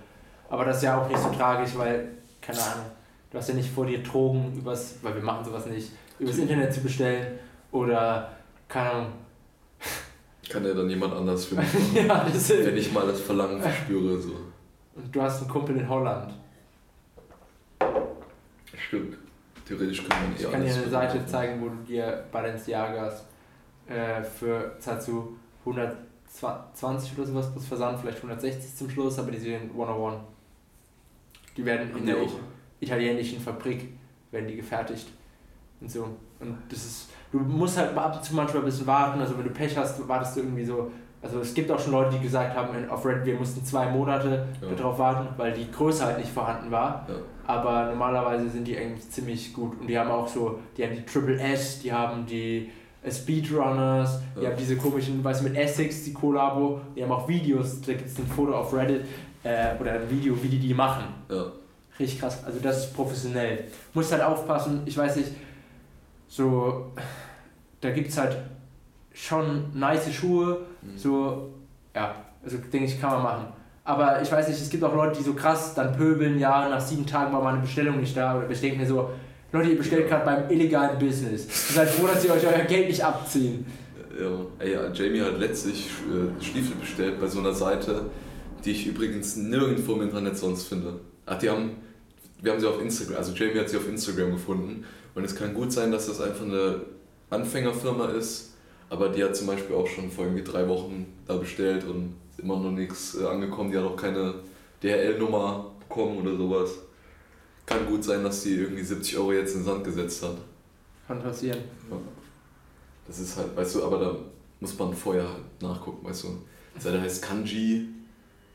Aber das ist ja auch nicht so tragisch, weil, keine Ahnung, du hast ja nicht vor dir Drogen übers, weil wir machen sowas nicht, übers Internet zu bestellen oder, keine Ahnung. kann ja dann jemand anders für mich machen. ja, das ist, wenn ich mal das Verlangen verspüre. So. und du hast einen Kumpel in Holland. Stimmt. Theoretisch kann man eh Ich kann dir eine Seite machen. zeigen, wo du dir Balenciagas äh, für du 120 oder sowas plus Versand, vielleicht 160 zum Schluss, aber die sind 101. Die werden in der? Italienischen Fabrik werden die gefertigt und so. Und das ist, du musst halt ab und zu manchmal ein bisschen warten, also wenn du Pech hast, wartest du irgendwie so, also es gibt auch schon Leute, die gesagt haben auf Reddit, wir mussten zwei Monate Ja. darauf warten, weil die Größe halt nicht vorhanden war. Ja. Aber normalerweise sind die eigentlich ziemlich gut. Und die haben auch so, die haben die Triple S, die haben die Speedrunners, die Ja. haben diese komischen, weißt du, mit Essex, die Kollabo, die haben auch Videos, da gibt es ein Foto auf Reddit äh, oder ein Video, wie die die machen. Ja. Richtig krass, also das ist professionell. Musst halt aufpassen, ich weiß nicht, so, da gibt es halt schon nice Schuhe, Mhm. so, ja, also denke ich, kann man machen. Aber ich weiß nicht, es gibt auch Leute, die so krass dann pöbeln, ja, nach sieben Tagen war meine Bestellung nicht da. Oder ich denke mir so, Leute, ihr bestellt gerade beim illegalen Business. Ihr seid froh, dass sie euch euer Geld nicht abziehen. Ja, ey, ja, Jamie hat letztlich äh, Stiefel bestellt bei so einer Seite, die ich übrigens nirgendwo im Internet sonst finde. Ach, die haben, wir haben sie auf Instagram, also Jamie hat sie auf Instagram gefunden und es kann gut sein, dass das einfach eine Anfängerfirma ist, aber die hat zum Beispiel auch schon vor irgendwie drei Wochen da bestellt und ist immer noch nichts äh, angekommen, die hat auch keine DHL-Nummer bekommen oder sowas. Kann gut sein, dass die irgendwie 70 Euro jetzt in den Sand gesetzt hat. Kann passieren. Das ist halt, weißt du, aber da muss man vorher halt nachgucken, weißt du. Die Seite heißt Kanji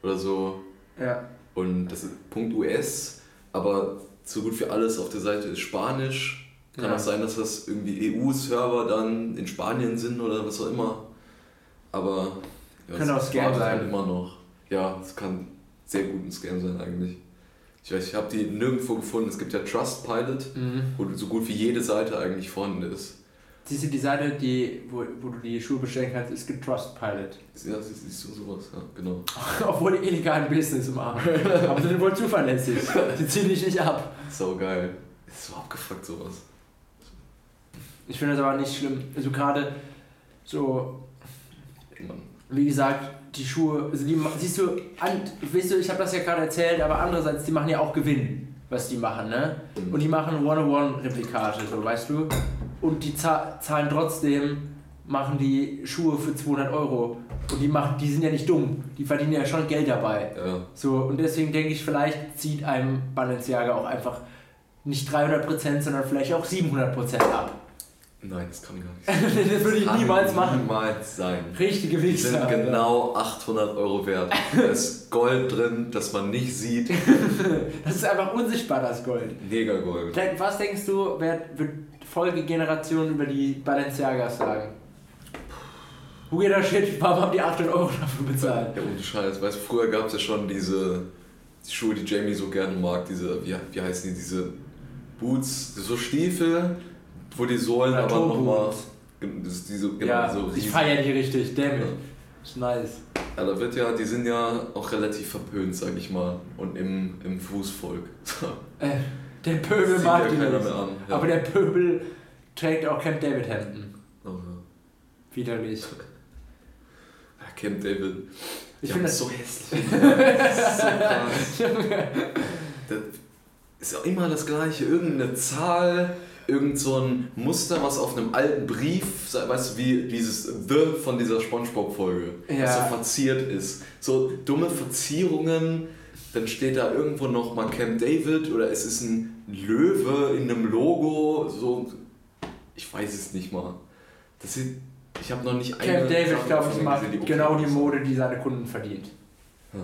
oder so Ja. und das ist .us, aber so gut wie alles auf der Seite ist Spanisch. Kann Ja. auch sein, dass das irgendwie EU-Server dann in Spanien sind oder was auch immer. Aber ja, es auch Scam sein. Halt immer noch. Ja, es kann sehr gut ein Scam sein eigentlich. Ich weiß, ich habe die nirgendwo gefunden. Es gibt ja Trustpilot, Mhm. wo so gut wie jede Seite eigentlich vorhanden ist. Siehst du, die Seite, die, wo, wo du die Schuhe bestellen kannst, ist Getrustpilot. Ja, siehst siehst du sowas, ja, genau. Obwohl die illegalen Business machen. Aber sie sind wohl zuverlässig. Die ziehen dich nicht ab. So geil. Ist so abgefuckt sowas. Ich finde das aber nicht schlimm. Also gerade so, wie gesagt, die Schuhe, also die, siehst du, an, weißt du, ich habe das ja gerade erzählt, aber andererseits, die machen ja auch Gewinn, was die machen, ne? Und die machen One-on-One-Replikate, so, weißt du? Und die za- zahlen trotzdem, machen die Schuhe für 200 Euro. Und die machen, die sind ja nicht dumm, die verdienen ja schon Geld dabei. Ja, So, und deswegen denke ich, vielleicht zieht einem Balenciaga auch einfach nicht 300%, sondern vielleicht auch 700% ab. nein, das kann gar nicht sein. das würde ich niemals machen. Niemals sein. Richtige Die sind Wichser. Alter. genau 800 Euro wert. Da ist Gold drin, das man nicht sieht. Das ist einfach unsichtbar, das Gold. Mega Gold. Was denkst du, wer wird Folgegenerationen über die Balenciagas sagen? Weirder Shit, warum haben die 800 Euro dafür bezahlt? Ja, ohne Scheiß. Weißt du, früher gab es ja schon diese die Schuhe, die Jamie so gerne mag. Diese, wie, wie heißen die? Diese Boots, so Stiefel, wo die Sohlen aber nochmal. Diese, genau, ja, so ich feiere die richtig, damn it. Ja. Ist nice. Ja, da wird ja, die sind ja auch relativ verpönt, sag ich mal. Und im, im Fußvolk. Äh, der Pöbel Sieht mag ja die keiner nicht. an. Ja. Aber der Pöbel trägt auch Camp David Hemden. Oh, ja. Widerlich. Camp David. Ich finde das so hässlich. Das ist so krass. Das ist auch immer das gleiche. Irgendeine Zahl, irgend so ein Muster, was auf einem alten Brief, weißt du, wie dieses The von dieser Spongebob-Folge, was Ja. so verziert ist. So dumme Verzierungen, dann steht da irgendwo noch mal Camp David oder es ist ein Löwe in einem Logo, so. Ich weiß es nicht mal. Das sieht. Ich habe noch nicht eine. Camp David, Sache glaube ich, macht gesehen, die genau die. Mode, die seine Kunden verdient. Ja.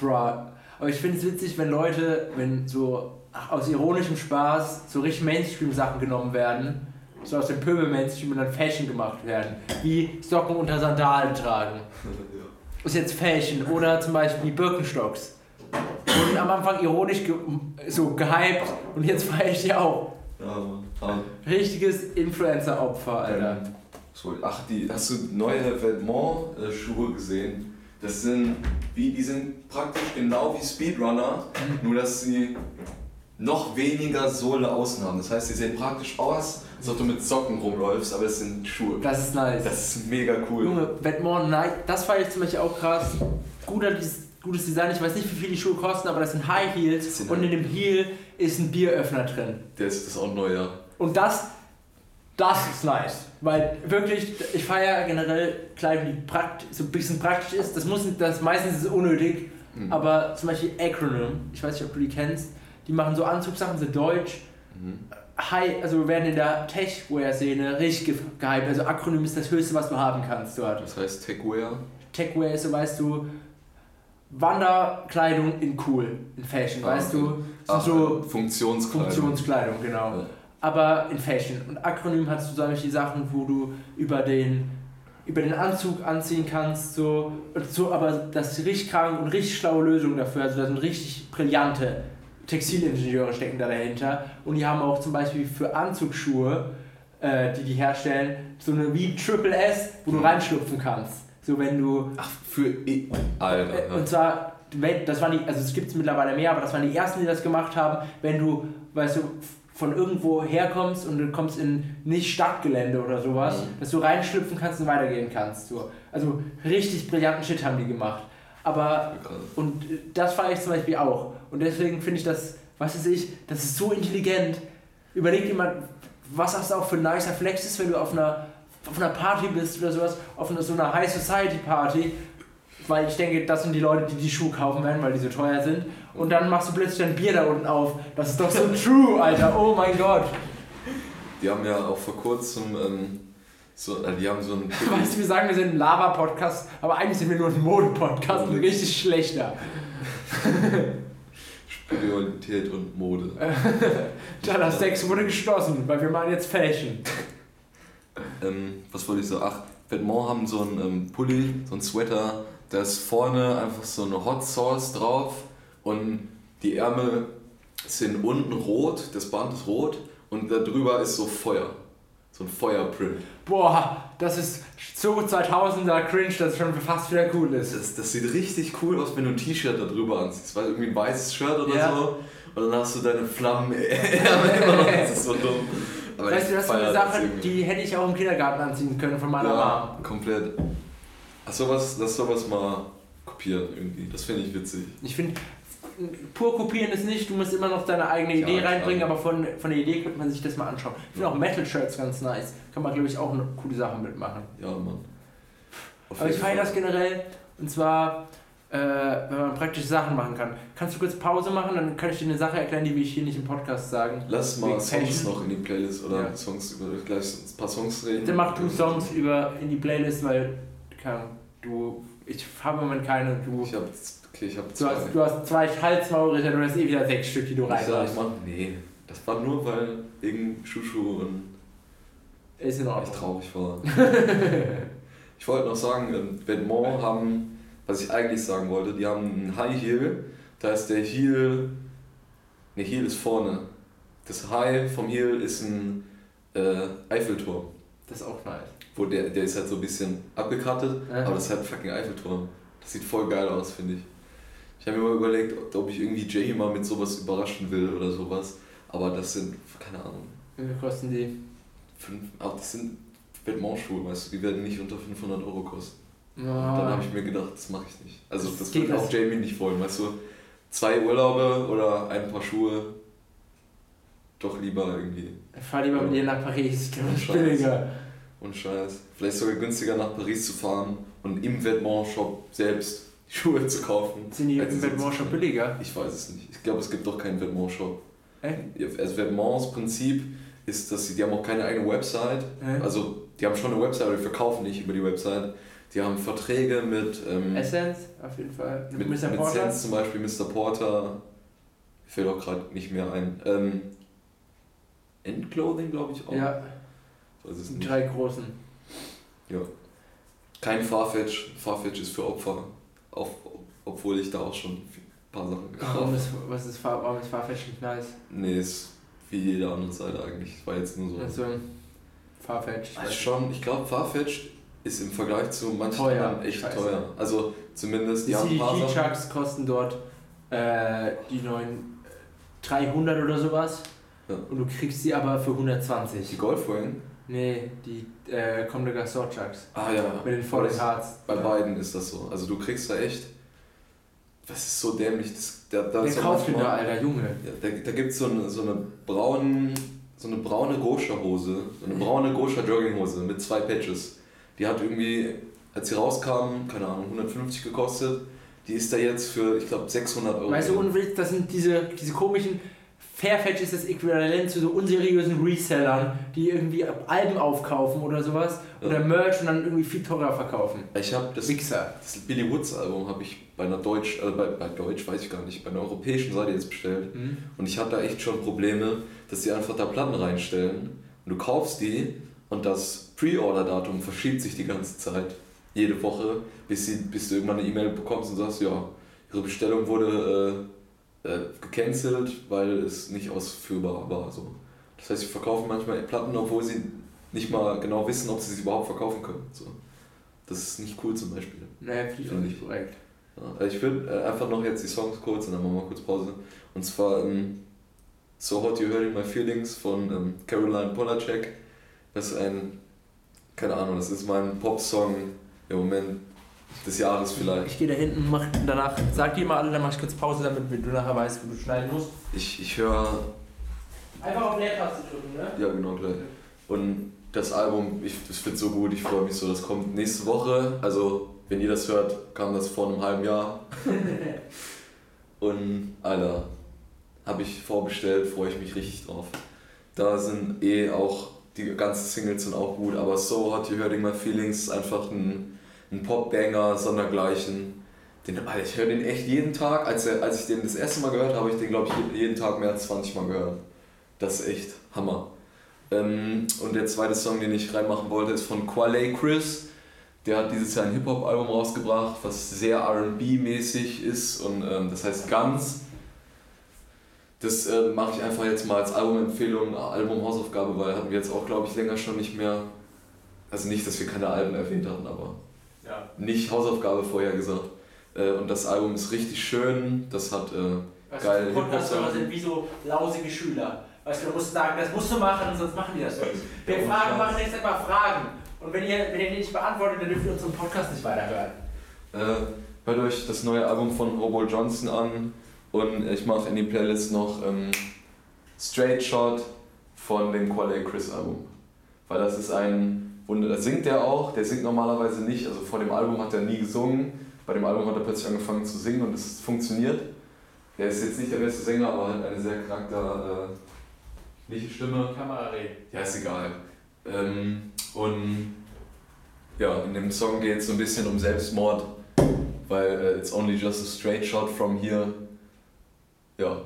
Bra. Aber ich finde es witzig, wenn Leute, wenn so aus ironischem Spaß so richtig Mainstream-Sachen genommen werden, so aus dem Pöbel-Mainstream und dann Fashion gemacht werden. Wie Socken unter Sandalen tragen. Ist jetzt Fashion. Oder zum Beispiel Birkenstocks. Wurden am Anfang ironisch ge so gehypt und jetzt feiere ich die auch. Ja, Mann. Richtiges Influencer-Opfer, Alter. Ähm, so, ach, die, hast du neue Veltmont-Schuhe gesehen? Das sind, wie, die sind praktisch genau wie Speedrunner, nur dass sie noch weniger Sohle außen haben. Das heißt, sie sehen praktisch aus, als ob du mit Socken rumläufst, aber es sind Schuhe. Das ist nice. Das ist mega cool. Junge, Vetements Nike, das feiere ich zum Beispiel auch krass. Guter, gutes Design, ich weiß nicht, wie viel die Schuhe kosten, aber das sind High Heels Das sind und in dem Heel ist ein Bieröffner drin. Der ist, das ist auch neu, ja. Und das, das ist nice. Weil wirklich, ich feiere generell Kleidung, die prakt so ein bisschen praktisch ist. Das muss das meistens ist es unnötig, Mhm. aber zum Beispiel Acronym, ich weiß nicht, ob du die kennst, die machen so Anzugsachen, sind deutsch. Mhm. High, also werden in der Tech-Wear-Szene richtig ge- gehypt. Also Akronym ist das Höchste, was du haben kannst dort. Das heißt Techwear. Techwear ist so, weißt du, Wanderkleidung in cool, in Fashion, Ah, weißt du? Ach, So Funktionskleidung. Funktionskleidung, genau. Ja. aber in Fashion. Und Akronym hast du solche Sachen, wo du über den über den Anzug anziehen kannst, so, und so aber das ist richtig krank und richtig schlaue Lösung dafür. Also da sind richtig brillante Textilingenieure stecken da dahinter. Und die haben auch zum Beispiel für Anzugsschuhe, äh, die die herstellen, so eine wie Triple S, wo du Mhm. reinschlüpfen kannst. So wenn du Ach, für. Alter. äh, ja. Und zwar, wenn- das waren die, also es gibt es mittlerweile mehr, aber das waren die ersten, die das gemacht haben, wenn du, weißt du, von irgendwo herkommst und du kommst in nicht Stadtgelände oder sowas, Mhm. dass du reinschlüpfen kannst und weitergehen kannst. So. Also richtig brillanten Shit haben die gemacht. Aber, und äh, das feiere ich zum Beispiel auch. Und deswegen finde ich das, was weiß ich, das ist so intelligent. Überleg dir mal, was das auch für ein nicer Flex ist, wenn du auf einer, auf einer Party bist oder sowas, auf einer, so einer High Society Party weil ich denke, das sind die Leute, die die Schuhe kaufen werden, weil die so teuer sind. Und dann machst du plötzlich ein Bier da unten auf. Das ist doch so true, Alter. Oh mein Gott. Die haben ja auch vor kurzem. Ähm, so, äh, die haben so ein. Weißt du, wir sagen, wir sind ein Lava-Podcast, aber eigentlich sind wir nur ein Mode-Podcast, ein richtig schlechter. Spiritualität und Mode. Tja, das Sex wurde geschlossen, weil wir machen jetzt Fashion. Ähm, was wollte ich sagen? Ach, Vetements haben so einen ähm, Pulli, so einen Sweater, da ist vorne einfach so eine Hot Sauce drauf und die Ärmel sind unten rot, das Band ist rot und da drüber ist so Feuer. So ein Feuerprint. Boah, das ist so 2000er Cringe, dass es schon fast wieder cool ist. Das, das sieht richtig cool aus, wenn du ein T-Shirt da drüber anziehst. Weil irgendwie ein weißes Shirt oder Ja. so. Und dann hast du deine Flammen Ärmel immer noch. Das ist so dumm. Aber weißt du, das ist so eine Sache, die hätte ich auch im Kindergarten anziehen können von meiner ja, Mom. komplett. Ach, sowas, das sowas mal kopieren irgendwie. Das finde ich witzig. Ich finde, pur kopieren ist nicht, du musst immer noch deine eigene Ja, Idee klar. reinbringen, aber von, von der Idee könnte man sich das mal anschauen. Ich finde auch Metal-Shirts ganz nice. Kann man, glaube ich, auch eine coole Sachen mitmachen. Ja, Mann. Auf Aber ich feiere das generell, und zwar, äh, wenn man praktische Sachen machen kann. Kannst du kurz Pause machen, dann kann ich dir eine Sache erklären, die wir hier nicht im Podcast sagen. Lass mal Songs noch in die Playlist oder Ja. Songs über gleich ein paar Songs reden. Dann mach du Songs über in die Playlist, weil Ahnung, du, ich habe im Moment keine und du, Ich hab, okay, ich hab du, zwei. hast, du hast zwei Halsmaulritter, du hast eh wieder sechs Stück, die du ich sag, ich reinmachst. mach, nee, das war nur, weil wegen Schuschu und Ist in ich Ordnung. traurig war. ich wollte noch sagen, ähm, Vetements haben, was ich eigentlich sagen wollte, die haben einen High Heel, da ist der Heel, ne Heel ist vorne. Das High vom Heel ist ein äh, Eiffelturm. Das ist auch nice. Wo der, der ist halt so ein bisschen abgekattet, Ja. aber das ist halt ein fucking Eiffelturm. Das sieht voll geil aus, finde ich. Ich habe mir mal überlegt, ob- ich irgendwie Jay mal mit sowas überraschen will oder sowas. Aber das sind, keine Ahnung, Wie viel kosten die? fünf, aber das sind Vetements-Schuhe, weißt du, die werden nicht unter 500 Euro kosten. Dann Ja. habe ich mir gedacht, das mache ich nicht. Also Das das geht würde auch Jamie nicht wollen, weißt du. Zwei Urlaube oder ein paar Schuhe, doch lieber irgendwie. Ich fahr lieber mit dir nach Paris, ich glaube, das ist Scheiße. billiger. Und Scheiß. Vielleicht sogar günstiger nach Paris zu fahren und im Vetements-Shop selbst die Schuhe zu kaufen. Sind die im sie Vêtement zu- schon billiger? Ich weiß es nicht. Ich glaube, es gibt doch keinen Vetements-Shop. Echt? Also Vetements Prinzip ist, dass sie, die haben auch keine eigene Website. Äh? Also die haben schon eine Website, aber die verkaufen nicht über die Website. Die haben Verträge mit, ähm, Essence, auf jeden Fall. mit, Mr. mit Porter? Sense zum Beispiel, Mr. Porter. Fällt auch gerade nicht mehr ein. Ähm, Endclothing, glaube ich auch. Ja, weiß es nicht. drei großen. Kein Farfetch. Farfetch ist für Opfer. Auf, obwohl ich da auch schon ein paar Sachen gekauft habe. was ist, Farb- warum ist Farfetch nicht nice? Nee, ist wie jede andere Seite eigentlich. War jetzt nur so. Also, Farfetch. Also schon, ich glaube, Farfetch ist im Vergleich zu manchen Teuer, anderen echt scheiße. teuer. Also zumindest, Die die. CDG-Chucks kosten dort äh, die neuen äh, 300 oder sowas. Ja. Und du kriegst sie aber für Die 120. Goldwing? Nee, die äh, Comme de Gaston Chucks. Ah ja. Mit den vollen Hearts. Bei beiden ist das so. Also du kriegst da echt. Das ist so dämlich. Das, da, da ja kauft denn da, Alter, Junge? Ja, da da gibt es so eine, so eine braune, so eine braune Gosha-Hose, so eine braune Gosha-Jogginghose mit zwei Patches. Die hat irgendwie, als sie rauskam, keine Ahnung, 150 gekostet. Die ist da jetzt für, ich glaube, 600 Euro. Weißt du, ohne Witz, das sind diese, diese komischen Fairfetch ist das Äquivalent zu so unseriösen Resellern, die irgendwie Alben aufkaufen oder sowas. Oder Merch und dann irgendwie viel teurer verkaufen. Ich habe das, das Billy Woods Album habe ich bei einer Deutsch, äh, bei, bei Deutsch weiß ich gar nicht, bei einer europäischen Seite jetzt bestellt. Mhm. Und ich hatte da echt schon Probleme, dass die einfach da Platten reinstellen und du kaufst die und das Pre-Order-Datum verschiebt sich die ganze Zeit, jede Woche, bis, sie, bis du irgendwann eine E-Mail bekommst und sagst, ja, ihre Bestellung wurde äh, äh, gecancelt, weil es nicht ausführbar war. So. Das heißt, sie verkaufen manchmal Platten, obwohl sie nicht mal genau wissen, ob sie sie überhaupt verkaufen können. So. Das ist nicht cool zum Beispiel. Naja, finde ich auch nicht korrekt. Ja, also ich würde äh, einfach noch jetzt die Songs kurz und dann machen wir kurz Pause. Und zwar ähm, So Hot You Hurting My Feelings von ähm, Caroline Polacek. Das ist ein, keine Ahnung, das ist mein Pop-Song im Moment des Jahres vielleicht. Ich gehe da hinten und mach danach, sag dir mal alle, dann mach ich kurz Pause, damit du nachher weißt, wo du schneiden musst. Ich, ich höre, Einfach auf Leertaste drücken, ne? ja genau gleich. Und das Album, ich, das wird so gut, ich freue mich so, das kommt nächste Woche. Also, wenn ihr das hört, kam das vor einem halben Jahr. Und, Alter, habe ich vorbestellt, freue ich mich richtig drauf. Da sind eh auch, die ganzen Singles sind auch gut, aber So Hot You Hurting My Feelings ist einfach ein, ein Pop-Banger, sondergleichen. Den, ich höre den echt jeden Tag. Als, als ich den das erste Mal gehört habe, habe ich den, glaube ich, jeden Tag mehr als 20 Mal gehört. Das ist echt Hammer. Ähm, und der zweite Song, den ich reinmachen wollte, ist von Quale Chris. Der hat dieses Jahr ein Hip-Hop-Album rausgebracht, was sehr RB-mäßig ist und ähm, das heißt Guns. Das äh, mache ich einfach jetzt mal als Albumempfehlung, Album-Hausaufgabe, weil hatten wir jetzt auch, glaube ich, länger schon nicht mehr. Also nicht, dass wir keine Alben erwähnt hatten, aber Ja. nicht Hausaufgabe vorher gesagt. Äh, und das Album ist richtig schön, das hat äh, geil Podcast-Hörer Hip-Hop. sind wie so lausige Schüler. Weißt du, du musst sagen, das musst du machen, sonst machen die das nicht. Wir Ja, fragen, und machen jetzt einfach Fragen. Und wenn ihr, wenn ihr die nicht beantwortet, dann dürft ihr unseren Podcast nicht weiterhören. Äh, hört euch das neue Album von Robo Johnson an und ich mache in die Playlist noch ähm, Straight Shot von dem Quale Chris Album. Weil das ist ein Wunder. Da singt er auch, der singt normalerweise nicht, also vor dem Album hat er nie gesungen. Bei dem Album hat er plötzlich angefangen zu singen und es funktioniert. Er ist jetzt nicht der beste Sänger, aber hat eine sehr charakterliche Stimme. Kamera reden. Ja, ist egal. Ähm, und ja, in dem Song geht es so ein bisschen um Selbstmord, weil äh, it's only just a straight shot from here. Ja,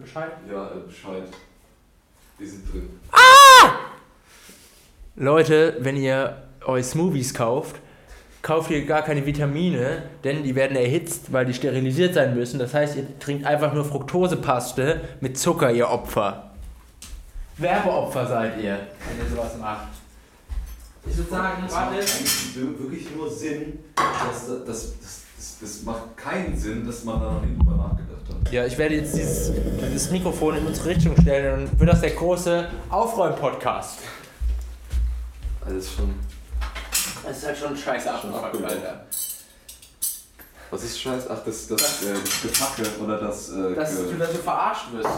Bescheid. ja, äh, Bescheid. Die sind drin. Leute, wenn ihr euch Smoothies kauft, kauft ihr gar keine Vitamine, denn die werden erhitzt, weil die sterilisiert sein müssen. Das heißt, ihr trinkt einfach nur Fructosepaste mit Zucker, ihr Opfer. Werbeopfer seid ihr, wenn ihr sowas macht. Ich würde sagen, warte. eigentlich wirklich nur Sinn, dass das, das, das, das macht keinen Sinn, dass man da noch nicht drüber nachgedacht hat. Ja, ich werde jetzt dieses, dieses Mikrofon in unsere Richtung stellen und wird das der große Aufräum-Podcast. Alles schon. Das ist halt schon scheiße Schon abgebaut. Was ist scheiße? Ach, das, das, äh, das Gefacke oder das. Äh, Dass Ge- du da so verarscht wirst.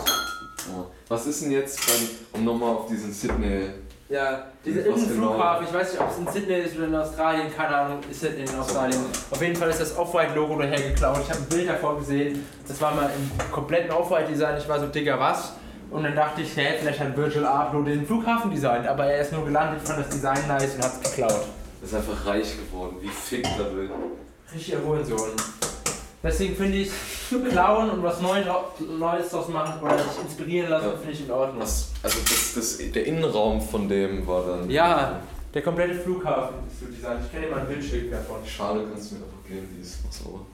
Oh. Was ist denn jetzt, beim, um nochmal auf diesen Sydney. Ja, dieser Was irgendein genau? Flughafen, ich weiß nicht, ob es in Sydney ist oder in Australien, keine Ahnung, ist es in Australien. Auf jeden Fall ist das Off-White-Logo daher geklaut. Ich habe ein Bild davon gesehen, das war mal im kompletten Off-White-Design, ich war so, Digga, was? Und dann dachte ich, hä, vielleicht hat Virgil Abloh den Flughafen designt, aber er ist nur gelandet, fand das Design nice und hat es geklaut. ist einfach reich geworden. Wie fick da will. Richtiger Hurensohn. Deswegen finde ich, klauen und was Neues, Neues draus machen oder sich inspirieren lassen, Ja. finde ich in Ordnung. Was, also das, das, der Innenraum von dem war dann. Ja, der komplette Flughafen ist so designt. Ich kann dir mal ein Bild schicken davon. Schade, kannst du mir einfach geben, die ist noch sauber.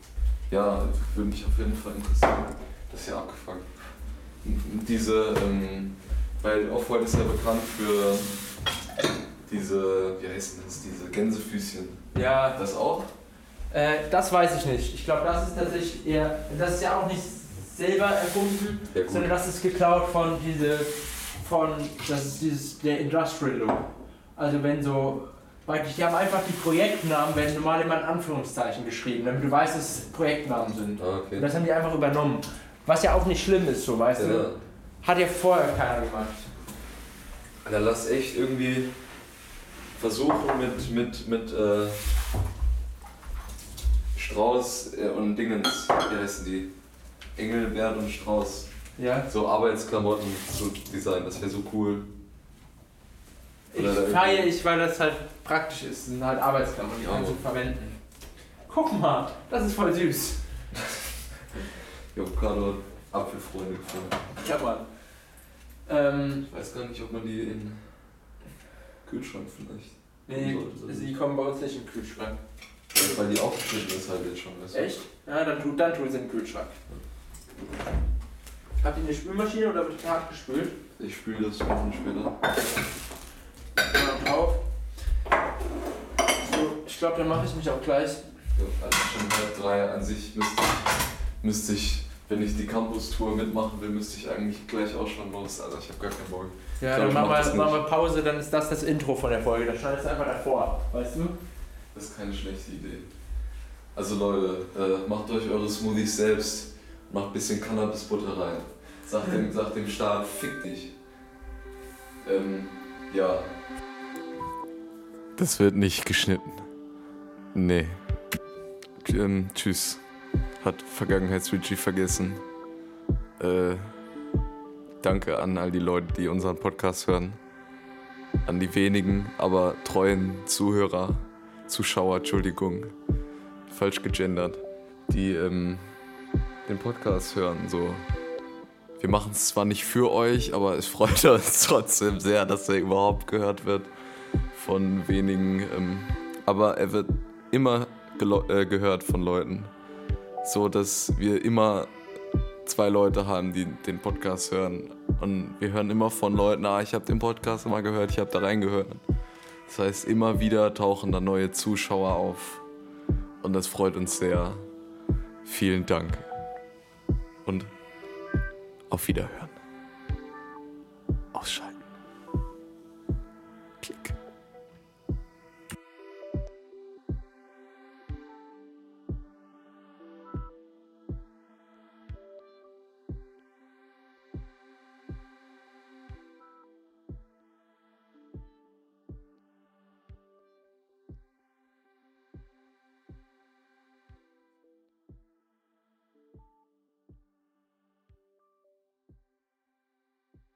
Ja, würde mich auf jeden Fall interessieren. Das ist ja abgefuckt. Und Diese, ähm, weil Off-White ist ja bekannt für diese, wie heißen das, diese Gänsefüßchen. Ja, Das auch? Äh, das weiß ich nicht. Ich glaube, das ist tatsächlich eher. Das ist ja auch nicht selber erfunden, Ja, sondern das ist geklaut von diese. von. Das ist dieses. der Industrial Look. Also wenn so. Praktisch, die haben einfach die Projektnamen, werden normal immer in Anführungszeichen geschrieben, damit du weißt, dass es Projektnamen sind. Ah, Und okay. das haben die einfach übernommen. Was ja auch nicht schlimm ist, so, weißt Ja. du? Hat ja vorher keiner gemacht. Alter, lass echt irgendwie versuchen mit, mit, mit äh, Strauß äh, und Dingens, wie heißen die? Engelbert und Strauß. Ja. So Arbeitsklamotten zu designen, das wäre so cool. Ich Oder da feiere ich, weil das halt praktisch ist. Sind halt Arbeitsklamotten, die du Mann. verwenden. Guck mal, das ist voll süß. Ich habe gerade Apfelfreunde gefunden. Ja, Mann. Ähm, Ich weiß gar nicht, ob man die in den Kühlschrank vielleicht. nee, sie kommen bei uns nicht im Kühlschrank. Weil die aufgeschnitten ist halt jetzt schon. Weißt du? Echt? Ja, dann tut, dann tut sie in den Kühlschrank. Habt ihr eine Spülmaschine oder wird hart gespült? Ich spüle das machen später. Mal drauf. So, ich glaube, dann mache ich mich auch gleich. Ja, also schon halb drei. An sich müsste ich, müsste ich, wenn ich die Campus-Tour mitmachen will, müsste ich eigentlich gleich auch schon los. Also ich habe gar keinen Bock. Ja, glaub, dann machen mach wir, wir Pause, dann ist das das Intro von der Folge. Dann schneidest du einfach davor, weißt du? Das ist keine schlechte Idee. Also Leute, äh, macht euch eure Smoothies selbst. Macht ein bisschen Cannabisbutter rein. Sagt dem, sagt dem Staat, fick dich. Ähm, ja. Das wird nicht geschnitten. Nee. Ähm, tschüss. Hat Vergangenheits-Richie vergessen. Äh, danke an all die Leute, die unseren Podcast hören. An die wenigen, aber treuen Zuhörer. Zuschauer, Entschuldigung, falsch gegendert, die ähm, den Podcast hören. So, wir machen es zwar nicht für euch, aber es freut uns trotzdem sehr, dass er überhaupt gehört wird von wenigen. Ähm, aber er wird immer äh, gehört von Leuten, so dass wir immer zwei Leute haben, die den Podcast hören. Und wir hören immer von Leuten, ah, ich habe den Podcast immer gehört, ich habe da reingehört. Das heißt, immer wieder tauchen da neue Zuschauer auf und das freut uns sehr. Vielen Dank und auf Wiederhören. Ausschalten. Klick.